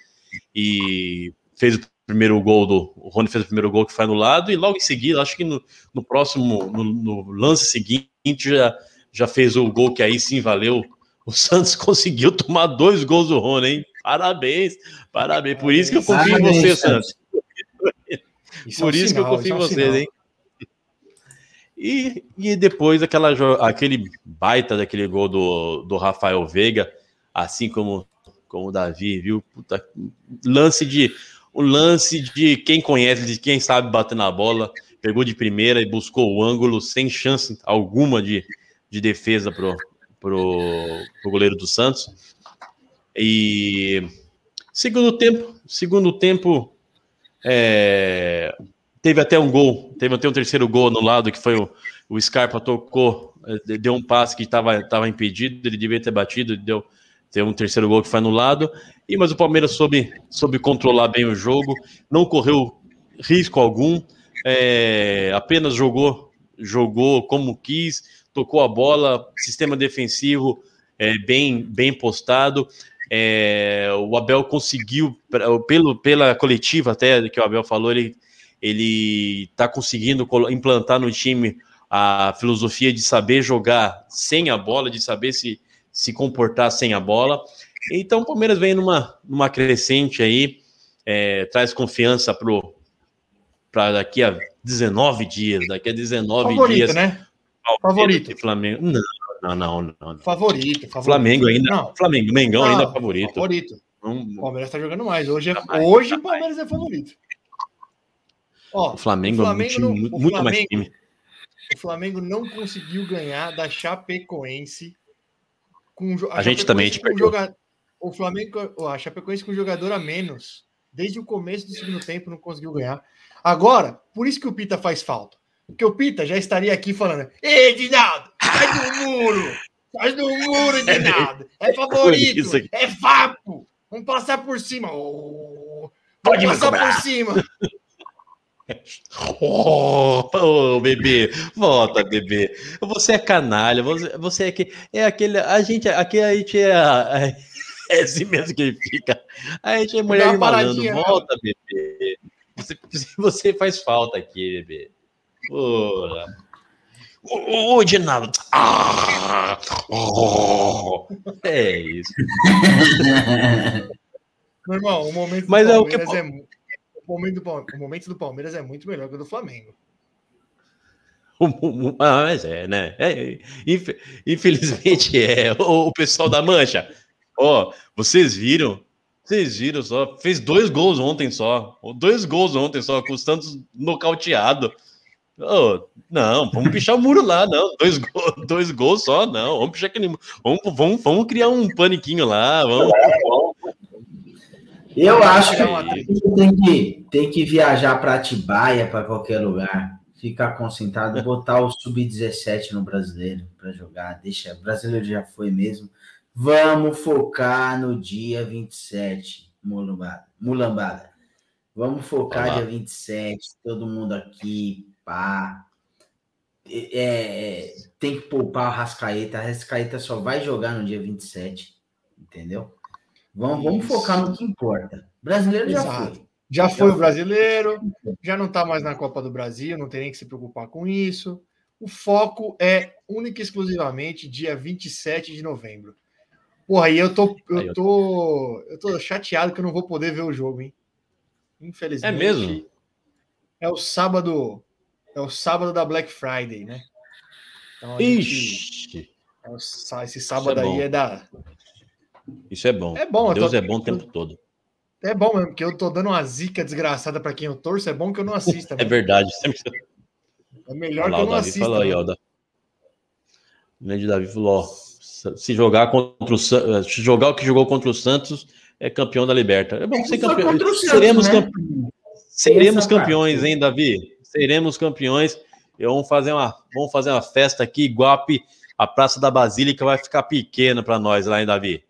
[SPEAKER 2] E fez o primeiro gol do. O Rony fez o primeiro gol que foi anulado, e logo em seguida, acho que no, no próximo, no, no lance seguinte, já, já fez o gol que aí sim valeu. O Santos conseguiu tomar dois gols do Rony, hein? Parabéns, parabéns. Por isso que eu confio em você,
[SPEAKER 3] Santos.
[SPEAKER 2] Santos.
[SPEAKER 4] Isso
[SPEAKER 2] Por
[SPEAKER 4] é um
[SPEAKER 2] isso que eu
[SPEAKER 4] sinal,
[SPEAKER 2] confio em
[SPEAKER 4] é um
[SPEAKER 2] vocês,
[SPEAKER 4] sinal.
[SPEAKER 2] hein? E, e depois aquela, aquele baita daquele gol do, do Rafael Veiga, assim como, como o Davi, viu? Puta, lance de um lance de quem conhece, de quem sabe bater na bola, pegou de primeira e buscou o ângulo sem chance alguma de, de defesa pro, pro, pro goleiro do Santos. E segundo tempo, segundo tempo, é, teve até um gol, teve até um terceiro gol anulado, que foi o, o Scarpa tocou, eh, deu um passe que estava tava impedido, ele devia ter batido, deu, teve um terceiro gol que foi anulado, e mas o Palmeiras soube, soube controlar bem o jogo, não correu risco algum, é, apenas jogou, jogou como quis, tocou a bola, sistema defensivo é, bem, bem postado, é, o Abel conseguiu, pelo, pela coletiva até que o Abel falou, ele ele está conseguindo implantar no time a filosofia de saber jogar sem a bola, de saber se, se comportar sem a bola. Então o Palmeiras vem numa, numa crescente aí, é, traz confiança pro, para daqui a 19 dias. Daqui a 19
[SPEAKER 4] Favorito,
[SPEAKER 2] dias.
[SPEAKER 4] né? Favorito.
[SPEAKER 2] Flamengo. Não, não, não, não. não.
[SPEAKER 4] Favorito, favorito.
[SPEAKER 2] Flamengo ainda.
[SPEAKER 4] Não,
[SPEAKER 2] Flamengo, Mengão
[SPEAKER 4] não,
[SPEAKER 2] ainda é favorito.
[SPEAKER 4] Favorito.
[SPEAKER 2] Não-
[SPEAKER 4] O Palmeiras tá jogando mais. Hoje, é,
[SPEAKER 2] Jamais,
[SPEAKER 4] hoje o. Palmeiras é favorito. Ó,
[SPEAKER 2] o Flamengo,
[SPEAKER 4] o
[SPEAKER 2] é
[SPEAKER 4] Flamengo
[SPEAKER 2] muito,
[SPEAKER 4] não-
[SPEAKER 2] muito, muito mais
[SPEAKER 4] Flamengo-
[SPEAKER 2] time.
[SPEAKER 4] o Flamengo não conseguiu ganhar da Chapecoense com
[SPEAKER 2] A gente também, a gente
[SPEAKER 4] com um
[SPEAKER 2] perdeu.
[SPEAKER 4] joga- O Flamengo, a Chapecoense com um jogador a menos. Desde o começo do segundo tempo não conseguiu ganhar. Agora, por isso que o Pita faz falta. Porque o Pita já estaria aqui falando: Ei, Edinaldo, sai do muro! Sai do muro! É favorito!
[SPEAKER 2] isso aqui.
[SPEAKER 4] É vapo! Vamos passar por cima! Oh,
[SPEAKER 2] Pode
[SPEAKER 4] passar por cima!
[SPEAKER 2] Oh, ô, bebê, volta, bebê. Você é canalha, você, você é, que, é aquele. A gente, aqui a gente é, é, é assim mesmo que ele fica. A gente é mulher de malandro.
[SPEAKER 4] né?
[SPEAKER 2] Volta, bebê. Você, você faz falta aqui, bebê. Porra. Ô, ô, Dinaldo. Ah, oh. É isso.
[SPEAKER 4] Meu irmão, o momento
[SPEAKER 2] Mas
[SPEAKER 4] do
[SPEAKER 2] é o que-
[SPEAKER 4] Palmeiras é, mu- o momento do, o momento do Palmeiras é muito melhor que o do Flamengo.
[SPEAKER 2] Ah, mas é, né? É, infe- infelizmente é. O, o pessoal da Mancha, ó, vocês viram? Vocês viram só? Fez dois gols ontem só. Dois gols ontem só, com o Santos nocauteado. Ô, não, vamos pichar o muro lá, não. Dois, go- dois gols só, não. Vamos pichar aquele. Vamos, vamos, vamos criar um paniquinho lá. Vamos.
[SPEAKER 3] Eu acho que
[SPEAKER 4] É uma
[SPEAKER 3] a gente tem que, tem que viajar para Atibaia, para qualquer lugar, ficar concentrado, botar o sub-17 no brasileiro para jogar. Deixa, o brasileiro já foi mesmo. Vamos focar no dia 27, mulambada. mulambada. Vamos focar
[SPEAKER 2] Olá.
[SPEAKER 3] dia 27, todo mundo aqui, pá. É, é, tem que poupar o Rascaeta. A Rascaeta só vai jogar no dia 27, entendeu? Vamos, vamos focar no que importa. Brasileiro já
[SPEAKER 4] Exato.
[SPEAKER 3] foi.
[SPEAKER 4] Já foi o brasileiro, já não está mais na Copa do Brasil, não tem nem que se preocupar com isso. O foco é única e exclusivamente dia 27 de novembro. Porra, e eu tô, eu- tô, eu tô chateado que eu não vou poder ver o jogo, hein? Infelizmente.
[SPEAKER 2] É mesmo?
[SPEAKER 4] É o sábado, é o sábado da Black Friday, né? Então
[SPEAKER 2] Ixi,
[SPEAKER 4] é o esse sábado
[SPEAKER 2] é
[SPEAKER 4] aí
[SPEAKER 2] bom.
[SPEAKER 4] é da.
[SPEAKER 2] isso é bom.
[SPEAKER 4] É bom, eu
[SPEAKER 2] Deus
[SPEAKER 4] tô-
[SPEAKER 2] é bom o tempo todo.
[SPEAKER 4] É bom mesmo, porque eu tô dando uma zica desgraçada pra quem eu torço. É bom que eu não assista.
[SPEAKER 2] É
[SPEAKER 4] mesmo.
[SPEAKER 2] verdade.
[SPEAKER 4] É melhor
[SPEAKER 2] Olha
[SPEAKER 4] que
[SPEAKER 2] lá,
[SPEAKER 4] eu
[SPEAKER 2] o
[SPEAKER 4] não
[SPEAKER 2] Davi
[SPEAKER 4] assista.
[SPEAKER 2] falou aí,
[SPEAKER 4] né?
[SPEAKER 2] ó. da- O grande Davi falou, ó, se jogar contra o San- se jogar o que jogou contra o Santos, é campeão da Liberta. É bom ser
[SPEAKER 3] Só
[SPEAKER 2] campeão. Seremos,
[SPEAKER 3] né?
[SPEAKER 2] campe- seremos campeões, hein, Davi? Seremos campeões. E vamos fazer uma, vamos fazer uma festa aqui, igual a, Praça da Basílica vai ficar pequena para nós lá, hein, Davi?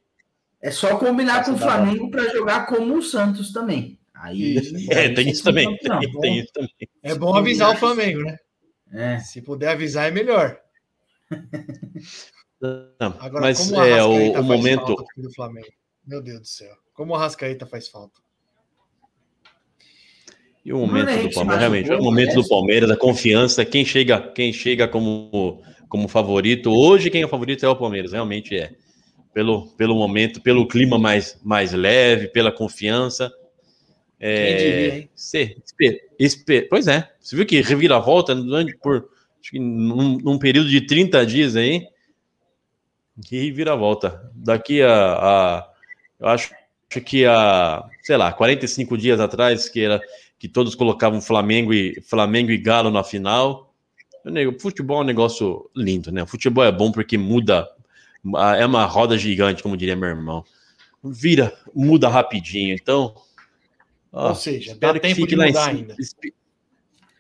[SPEAKER 3] É só combinar
[SPEAKER 2] Essa
[SPEAKER 3] com o Flamengo para jogar como o Santos também. Aí.
[SPEAKER 2] É, tem isso também.
[SPEAKER 3] Não,
[SPEAKER 2] Tem, tem isso também.
[SPEAKER 4] É bom avisar o Flamengo, né?
[SPEAKER 3] É.
[SPEAKER 4] Se puder avisar, é melhor.
[SPEAKER 2] Não,
[SPEAKER 4] Agora,
[SPEAKER 2] mas é o, o
[SPEAKER 4] faz
[SPEAKER 2] momento.
[SPEAKER 4] Meu Deus do céu. Como o Arrascaeta faz falta.
[SPEAKER 2] E o momento do Palmeiras, realmente, o momento do. Palmeiras, a confiança, quem chega, quem chega como, como favorito, hoje quem é o favorito é o Palmeiras, realmente é. Pelo, pelo momento, pelo clima mais, mais leve, pela confiança. É,
[SPEAKER 4] Quem diria, hein?
[SPEAKER 2] cê- espe- espe- pois é, você viu que reviravolta durante, por acho que num, num período de 30 dias aí, que reviravolta. Daqui a, a eu acho, acho que a, sei lá, 45 dias atrás, que era que todos colocavam Flamengo e Flamengo e Galo na final. Eu nego, Futebol é um negócio lindo, né? Futebol é bom porque muda, é uma roda gigante, como diria meu irmão. Vira, muda rapidinho. Então, ó,
[SPEAKER 4] Ou seja, dá tempo de
[SPEAKER 2] lá em
[SPEAKER 4] mudar
[SPEAKER 2] cima.
[SPEAKER 4] ainda.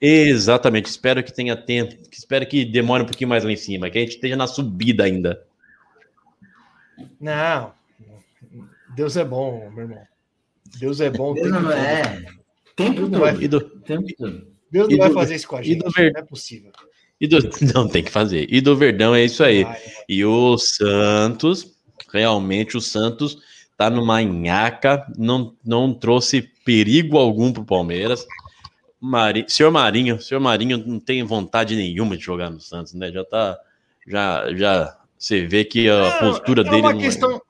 [SPEAKER 2] Exatamente, espero que tenha tempo, que espero que demore um pouquinho mais lá em cima, que a gente esteja na subida ainda.
[SPEAKER 4] Não. Deus é bom, meu irmão. Deus é bom tempo
[SPEAKER 3] Não, é. Tempo
[SPEAKER 4] Não
[SPEAKER 3] todo.
[SPEAKER 4] vai-
[SPEAKER 2] E do,
[SPEAKER 3] Tempo todo.
[SPEAKER 4] Deus
[SPEAKER 2] E
[SPEAKER 4] não vai
[SPEAKER 2] do-
[SPEAKER 4] fazer isso com a gente.
[SPEAKER 2] do ver-
[SPEAKER 4] Não é possível.
[SPEAKER 2] e do, não tem que fazer. E do Verdão é isso aí.
[SPEAKER 4] Vai,
[SPEAKER 2] E o Santos, realmente o Santos tá numa nhaca, não, não trouxe perigo algum pro Palmeiras. Mari, senhor Marinho, senhor Marinho não tem vontade nenhuma de jogar no Santos, né? Já tá, já, já você vê que a
[SPEAKER 4] Não,
[SPEAKER 2] postura
[SPEAKER 4] é
[SPEAKER 2] dele
[SPEAKER 4] uma
[SPEAKER 2] não
[SPEAKER 4] questão,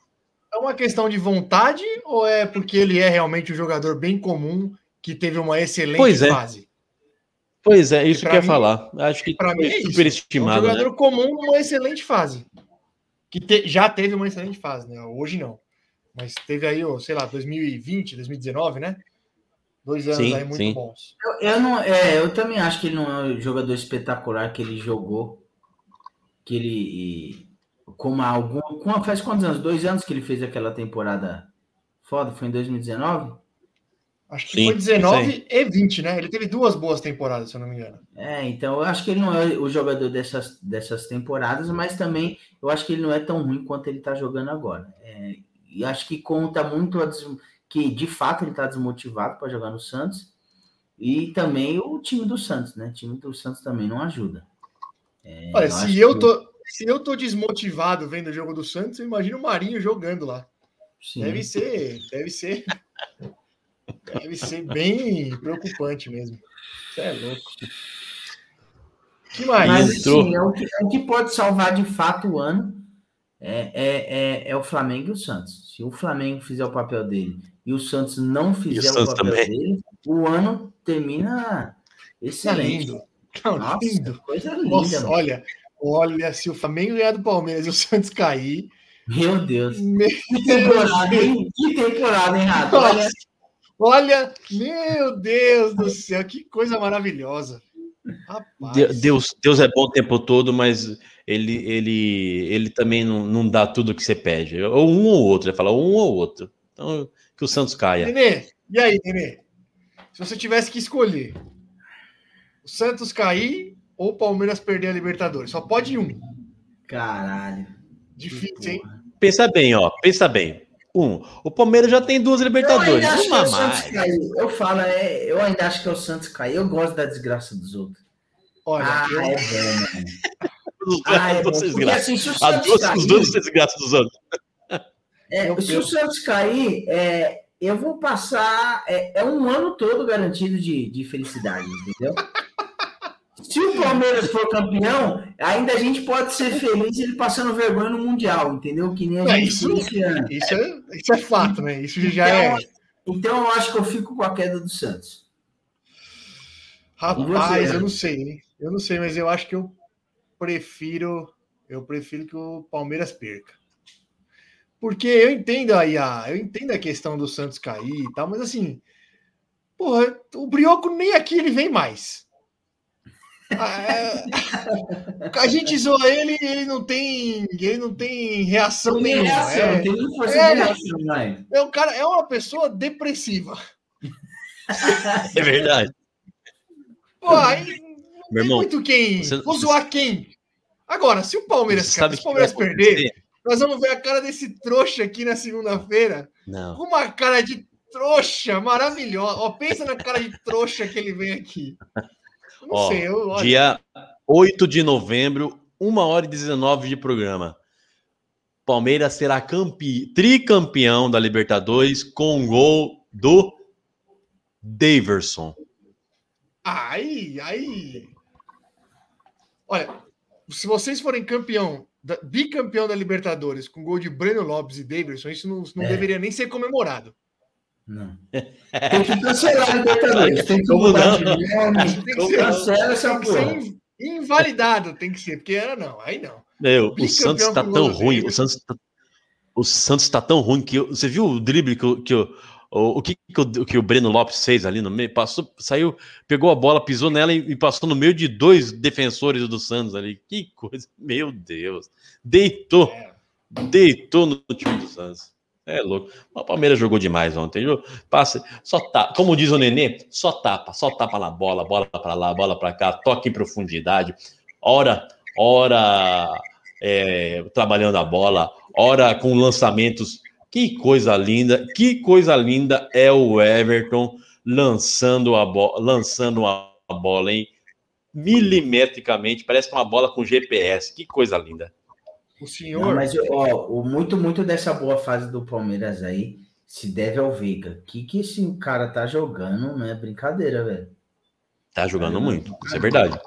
[SPEAKER 4] é uma questão de vontade ou é porque ele é realmente um jogador bem comum que teve uma excelente
[SPEAKER 2] Pois é.
[SPEAKER 4] fase?
[SPEAKER 2] Pois é, isso que eu ia falar. Acho que
[SPEAKER 4] Pra mim é isso. É um
[SPEAKER 2] superestimado, né?
[SPEAKER 4] jogador comum numa excelente fase. Que te- já teve uma excelente fase, né? Hoje não. Mas teve aí, ó, sei lá, 2020, 2019, né? Dois anos
[SPEAKER 2] Sim,
[SPEAKER 4] aí muito
[SPEAKER 2] sim.
[SPEAKER 4] bons.
[SPEAKER 3] Eu, eu não, é, eu também acho que ele não é o jogador espetacular que ele jogou. Que ele. Como algum. com- faz quantos anos? Dois anos que ele fez aquela temporada foda? Foi em 2019?
[SPEAKER 4] Acho que
[SPEAKER 2] Sim,
[SPEAKER 4] foi
[SPEAKER 2] isso
[SPEAKER 4] 19 e 20, né? Ele teve duas boas temporadas, se eu não me engano.
[SPEAKER 3] É, então eu acho que ele não é o jogador dessas, dessas temporadas, mas também eu acho que ele não é tão ruim quanto ele tá jogando agora. É, e acho que conta muito a des- que de fato ele tá desmotivado para jogar no Santos. E também o time do Santos, né? O time do Santos também não ajuda. É,
[SPEAKER 4] Olha,
[SPEAKER 3] acho
[SPEAKER 4] se eu,
[SPEAKER 3] que-
[SPEAKER 4] tô, se eu tô desmotivado vendo o jogo do Santos, eu imagino o Marinho jogando lá.
[SPEAKER 3] sim.
[SPEAKER 4] Deve ser, deve ser. Deve ser bem preocupante mesmo. Você é louco. que mais?
[SPEAKER 3] Mas assim, é o, que, é o que pode salvar de fato o ano é, é, é, é o Flamengo e o Santos. Se o Flamengo fizer o papel dele e o Santos não fizer o,
[SPEAKER 2] Santos
[SPEAKER 3] papel
[SPEAKER 2] também.
[SPEAKER 3] dele, o ano termina excelente.
[SPEAKER 4] lindo. Não,
[SPEAKER 3] Nossa,
[SPEAKER 4] lindo.
[SPEAKER 3] coisa linda.
[SPEAKER 4] Nossa,
[SPEAKER 3] mano.
[SPEAKER 4] olha, olha, se o Flamengo ganhar do Palmeiras e o Santos cair,
[SPEAKER 3] Meu Deus.
[SPEAKER 4] meu
[SPEAKER 3] Que temporada, hein? Que temporada, hein, Rato?
[SPEAKER 4] Nossa.
[SPEAKER 3] Olha,
[SPEAKER 4] Olha, meu Deus do céu, que coisa maravilhosa. Rapaz.
[SPEAKER 2] De- Deus, Deus é bom o tempo todo, mas ele, ele, ele também não, não dá tudo que você pede. Ou um ou outro, ele fala um ou outro. Então, que o Santos caia.
[SPEAKER 4] Nenê, e aí, Nenê? Se você tivesse que escolher o Santos cair ou o Palmeiras perder a Libertadores, só pode um.
[SPEAKER 3] caralho.
[SPEAKER 4] Difícil, hein?
[SPEAKER 2] Pensa bem, ó, pensa bem. Um, o Palmeiras já tem duas
[SPEAKER 3] Eu
[SPEAKER 2] Libertadores,
[SPEAKER 3] ainda acho que é
[SPEAKER 2] uma
[SPEAKER 3] o
[SPEAKER 2] a
[SPEAKER 3] Santos
[SPEAKER 2] mais.
[SPEAKER 3] Eu falo, é, eu ainda acho que é o Santos cair. Eu gosto da desgraça dos outros.
[SPEAKER 4] Olha,
[SPEAKER 3] Ah,
[SPEAKER 4] eu-
[SPEAKER 3] é bom, Ah, é bom. Porque
[SPEAKER 2] desgraças.
[SPEAKER 3] assim, se o
[SPEAKER 2] A
[SPEAKER 3] Santos
[SPEAKER 2] duas,
[SPEAKER 3] cair,
[SPEAKER 2] os dois desgraças dos outros.
[SPEAKER 3] é,
[SPEAKER 4] Eu
[SPEAKER 3] se o Santos cair, é, eu vou passar. É, é um ano todo garantido de, de felicidade, entendeu? Se o Palmeiras for campeão, ainda a gente pode ser feliz ele passando vergonha no Mundial, entendeu? Que nem a
[SPEAKER 4] É,
[SPEAKER 3] gente
[SPEAKER 4] isso-
[SPEAKER 3] esse ano.
[SPEAKER 4] isso, é, isso é fato, né? Isso já é.
[SPEAKER 3] Então eu acho que eu fico com a queda do Santos.
[SPEAKER 4] Rapaz,
[SPEAKER 3] você?
[SPEAKER 4] eu não sei, hein? Eu não sei, mas eu acho que eu prefiro. Eu prefiro que o Palmeiras perca. Porque eu entendo aí a, eu entendo a questão do Santos cair e tal, mas assim, porra, o Brioco nem aqui ele vem mais. É, A gente zoa ele, ele não tem, ele não tem reação
[SPEAKER 3] Não tem
[SPEAKER 4] nenhuma.
[SPEAKER 3] reação,
[SPEAKER 4] É,
[SPEAKER 3] não tem nem força
[SPEAKER 4] É.
[SPEAKER 3] de reação, vai.
[SPEAKER 4] é um cara, é uma pessoa depressiva.
[SPEAKER 2] É verdade.
[SPEAKER 4] Pô, aí não
[SPEAKER 2] Meu
[SPEAKER 4] tem
[SPEAKER 2] irmão,
[SPEAKER 4] muito quem.
[SPEAKER 2] você-
[SPEAKER 4] Vou zoar quem? Agora, se o Palmeiras, cara,
[SPEAKER 2] sabe
[SPEAKER 4] se o Palmeiras perder, nós vamos ver a cara desse trouxa aqui na segunda-feira.
[SPEAKER 2] Não.
[SPEAKER 4] Com uma cara de trouxa maravilhosa. Ó, pensa na cara de trouxa que ele vem aqui. Não
[SPEAKER 2] Ó,
[SPEAKER 4] sei, eu
[SPEAKER 2] Dia 8 de novembro, 1 hora e 19 de programa. Palmeiras será campe... tricampeão da Libertadores com um gol do Daverson.
[SPEAKER 4] Aí, aí. Olha, se vocês forem campeão, da- bicampeão da Libertadores com gol de Breno Lopes e Davidson, isso não, não
[SPEAKER 3] É.
[SPEAKER 4] deveria nem ser comemorado.
[SPEAKER 3] Não. Tem que cancelar a Libertadores. Tem que
[SPEAKER 2] Como
[SPEAKER 3] mudar
[SPEAKER 2] não?
[SPEAKER 3] de nome.
[SPEAKER 4] Tem que ser,
[SPEAKER 3] Cancela essa
[SPEAKER 4] tem que
[SPEAKER 3] porra.
[SPEAKER 4] invalidado, tem que ser, porque era não, aí não.
[SPEAKER 2] Meu, o Santos tá
[SPEAKER 4] com
[SPEAKER 2] tão ruim. O. Santos tá, o Santos tá tão ruim que eu- você viu o drible que, o- que o, o, o que, que o, que o Breno Lopes fez ali no meio? Passou, saiu, pegou a bola, pisou nela e, e passou no meio de dois defensores do Santos ali. Que coisa, meu Deus. Deitou,
[SPEAKER 4] É.
[SPEAKER 2] deitou no time do Santos. É louco. O Palmeiras jogou demais ontem. Passa, só tá, como diz o Nenê, só tapa, só tapa na bola, bola para lá, bola para cá, toque em profundidade. Ora, ora é, trabalhando a bola, ora com lançamentos. Que coisa linda, que coisa linda é o Everton lançando a bola, lançando a bola, hein? Milimetricamente, parece uma bola com GPS. Que coisa linda.
[SPEAKER 4] O
[SPEAKER 3] Não,
[SPEAKER 4] senhor.
[SPEAKER 3] mas ó, o muito, muito dessa boa fase do Palmeiras aí se deve ao Veiga. Que que esse cara tá jogando, não é brincadeira, velho.
[SPEAKER 2] Tá jogando muito, isso é verdade.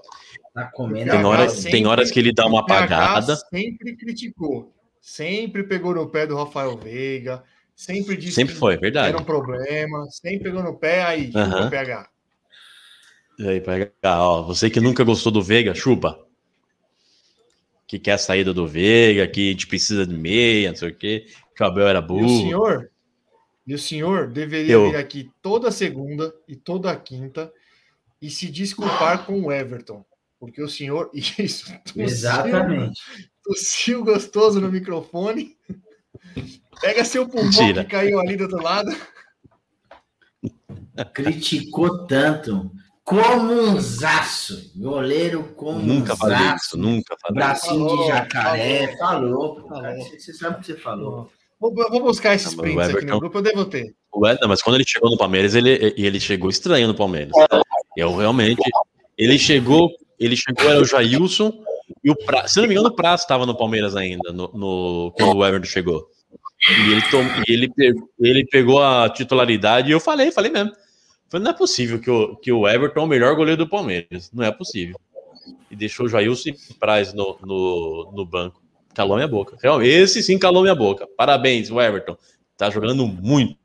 [SPEAKER 3] Tá comendo
[SPEAKER 2] Tem
[SPEAKER 3] a
[SPEAKER 2] horas,
[SPEAKER 3] bola.
[SPEAKER 4] sempre-
[SPEAKER 2] tem horas que ele dá uma
[SPEAKER 4] o
[SPEAKER 2] apagada.
[SPEAKER 4] Sempre criticou. Sempre pegou no pé do Rafael Veiga. Sempre disse
[SPEAKER 2] Sempre
[SPEAKER 4] que
[SPEAKER 2] foi, é verdade.
[SPEAKER 4] era um problema. Sempre pegou no pé, aí,
[SPEAKER 2] Aham.
[SPEAKER 4] o PH.
[SPEAKER 2] E aí, ó, você que nunca gostou do Veiga, chupa. Que quer a saída do Veiga, que a gente precisa de meia, não sei o quê. Que o Abel era
[SPEAKER 4] E o
[SPEAKER 2] burro.
[SPEAKER 4] senhor, e o senhor deveria
[SPEAKER 2] Eu.
[SPEAKER 4] vir aqui toda segunda e toda quinta e se desculpar com o Everton. Porque o senhor, isso, tossiu,
[SPEAKER 3] Exatamente.
[SPEAKER 4] tossiu gostoso no microfone. Pega seu pulmão
[SPEAKER 2] Mentira.
[SPEAKER 4] que caiu ali do outro lado.
[SPEAKER 3] Criticou tanto. Como um zaço. Goleiro como
[SPEAKER 2] Nunca
[SPEAKER 3] um
[SPEAKER 2] falei
[SPEAKER 3] zaço.
[SPEAKER 2] isso, nunca falei
[SPEAKER 3] Bracinho
[SPEAKER 4] Falou,
[SPEAKER 3] de jacaré. Falou,
[SPEAKER 4] Falou.
[SPEAKER 3] cara. Você sabe o que você falou.
[SPEAKER 4] Vou, vou buscar esses
[SPEAKER 2] Ah, mas o
[SPEAKER 4] prints aqui
[SPEAKER 2] Everton-
[SPEAKER 4] no grupo, eu devo ter.
[SPEAKER 2] O Ed- não, mas quando ele chegou no Palmeiras, ele, ele chegou estranho no Palmeiras. Eu realmente. Ele chegou, ele chegou, era o Jailson e o Pra, Se não me engano, o Prazo estava no Palmeiras ainda, no, no- quando o Everton chegou. E ele, tom, e ele, ele pegou a titularidade e eu falei, falei mesmo. Falei, não é possível que o, que o Everton é o melhor goleiro do Palmeiras. Não é possível. E deixou o Jailson Praz no, no, no banco. Calou minha boca. Realmente, esse sim calou minha boca. Parabéns, o Everton. Tá jogando muito.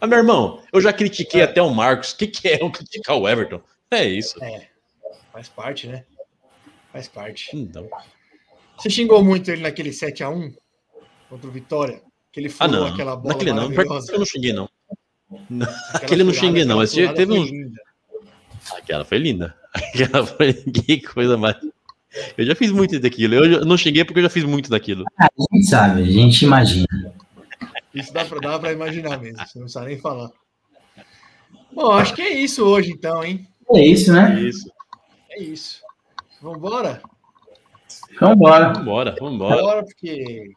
[SPEAKER 2] Ah, meu irmão, eu já critiquei até o Marcos. O que, que é eu criticar o Everton? É isso.
[SPEAKER 4] Faz parte, né? Faz parte.
[SPEAKER 2] Então,
[SPEAKER 4] Você xingou muito ele naquele 7x1 contra o Vitória? Que ele
[SPEAKER 2] ah,
[SPEAKER 4] furou
[SPEAKER 2] não.
[SPEAKER 4] aquela bola
[SPEAKER 2] Naquele não. Eu não xinguei, não.
[SPEAKER 4] Aquela
[SPEAKER 2] aquele eu não xinguei, não.
[SPEAKER 4] aquela
[SPEAKER 2] Esse dia
[SPEAKER 4] furada
[SPEAKER 2] teve
[SPEAKER 4] foi
[SPEAKER 2] um.
[SPEAKER 4] linda.
[SPEAKER 2] Aquela foi linda. Aquela foi. Que coisa mais. Eu já fiz muito daquilo. Eu já- não xinguei porque eu já fiz muito daquilo.
[SPEAKER 3] A gente sabe, a gente imagina.
[SPEAKER 4] Isso dá pra, dá pra imaginar mesmo, você não precisa nem falar. Bom, acho que é isso hoje então, hein?
[SPEAKER 3] É isso, né?
[SPEAKER 2] Isso.
[SPEAKER 4] É isso. Vambora?
[SPEAKER 3] Vambora.
[SPEAKER 2] Vambora, vambora.
[SPEAKER 4] Bora, porque.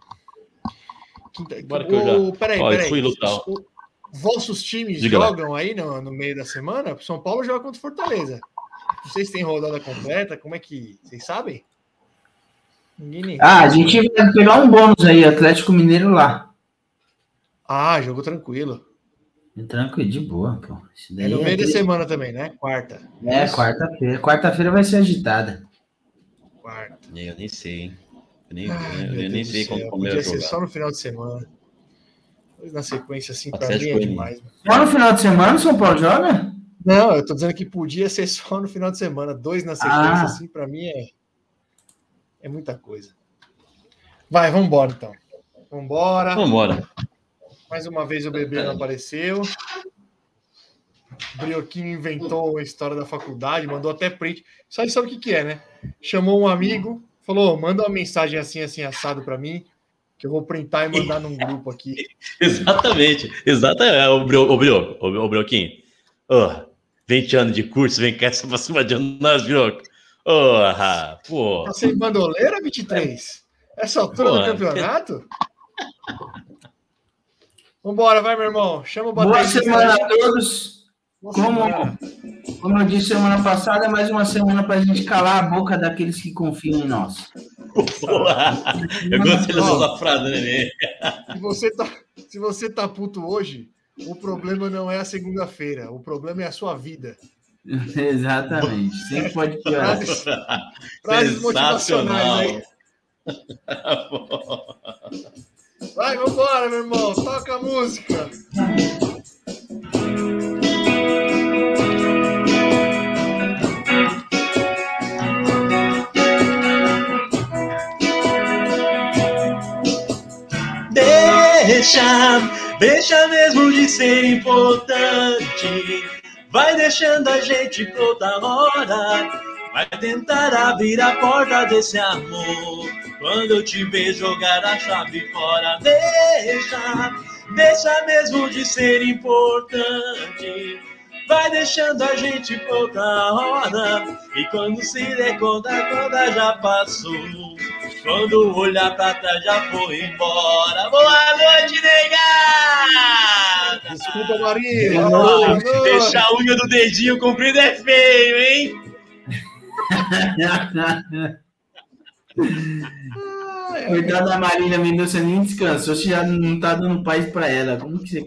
[SPEAKER 4] Quinta...
[SPEAKER 2] Bora que eu já-
[SPEAKER 4] Peraí,
[SPEAKER 2] Ó, eu
[SPEAKER 4] peraí.
[SPEAKER 2] fui lutar.
[SPEAKER 4] O- Vossos times
[SPEAKER 2] Diga lá.
[SPEAKER 4] jogam aí no, no meio da semana? O São Paulo joga contra o Fortaleza. Vocês têm rodada completa? Como é que. Vocês sabem? Ninguém nem.
[SPEAKER 3] Ah, a gente vai pegar um bônus aí, Atlético Mineiro lá.
[SPEAKER 4] Ah, jogo tranquilo.
[SPEAKER 3] Tranquilo, de boa, pô. Isso
[SPEAKER 4] É no
[SPEAKER 3] é
[SPEAKER 4] meio da
[SPEAKER 3] três-
[SPEAKER 4] semana também, né? Quarta.
[SPEAKER 3] É, quarta-feira. Quarta-feira vai ser agitada.
[SPEAKER 4] Quarta.
[SPEAKER 2] Eu nem sei, hein? Eu nem,
[SPEAKER 4] Ai,
[SPEAKER 2] eu nem
[SPEAKER 4] Deus
[SPEAKER 2] sei como eu
[SPEAKER 4] Podia
[SPEAKER 2] ia
[SPEAKER 4] ser
[SPEAKER 2] jogar.
[SPEAKER 4] só no final de semana. Dois na sequência, assim, pra
[SPEAKER 2] Atlético
[SPEAKER 4] mim é demais. mano.
[SPEAKER 3] Só no final de semana o São Paulo joga?
[SPEAKER 4] Não, eu tô dizendo que podia ser só no final de semana. Dois na sequência,
[SPEAKER 3] Ah.
[SPEAKER 4] assim, pra mim é. É muita coisa. Vai, vambora então. Vambora.
[SPEAKER 2] Vambora.
[SPEAKER 4] Mais uma vez o bebê não apareceu. Brioquinho inventou a história da faculdade, mandou até print. Só sabe o que, que é, né? Chamou um amigo, falou: manda uma mensagem assim, assim, assado pra mim, que eu vou printar e mandar num grupo aqui.
[SPEAKER 2] Exatamente. Exatamente. É, O, Brio, o, Brio, o, o Brioquinho. Ô, 20 anos de curso, vem cá essa pra cima de nós, Brioco. Porra, pô.
[SPEAKER 4] Tá sem bandoleira, 23? Essa altura
[SPEAKER 2] Pô,
[SPEAKER 4] do campeonato? Vambora, vai, meu irmão. Chama o
[SPEAKER 3] Boa semana a todos. Como, como eu disse semana passada, é mais uma semana para a gente calar a boca daqueles que confiam em nós.
[SPEAKER 2] Eu gostei dessa frase, Nenê.
[SPEAKER 4] Se você, tá, se você tá puto hoje, o problema não é a segunda-feira. O problema é a sua vida.
[SPEAKER 3] Exatamente. Sempre pode piorar.
[SPEAKER 4] Frases, frases motivacionais aí. Vai, vambora, meu irmão. Toca a música.
[SPEAKER 2] Deixa, deixa mesmo de ser importante. Vai deixando a gente toda hora. Vai tentar abrir a porta desse amor. Quando eu te ver jogar a chave fora, deixa, deixa mesmo de ser importante. Vai deixando a gente toda hora. E quando se der conta, toda já passou. Quando olhar pra trás já foi embora. Boa noite, negada!
[SPEAKER 4] Desculpa, Boa noite.
[SPEAKER 2] Deixar a unha do dedinho comprido é feio, hein?
[SPEAKER 3] Coitada da Marina Mendonça nem descansou, você já não tá dando paz para ela. Como que você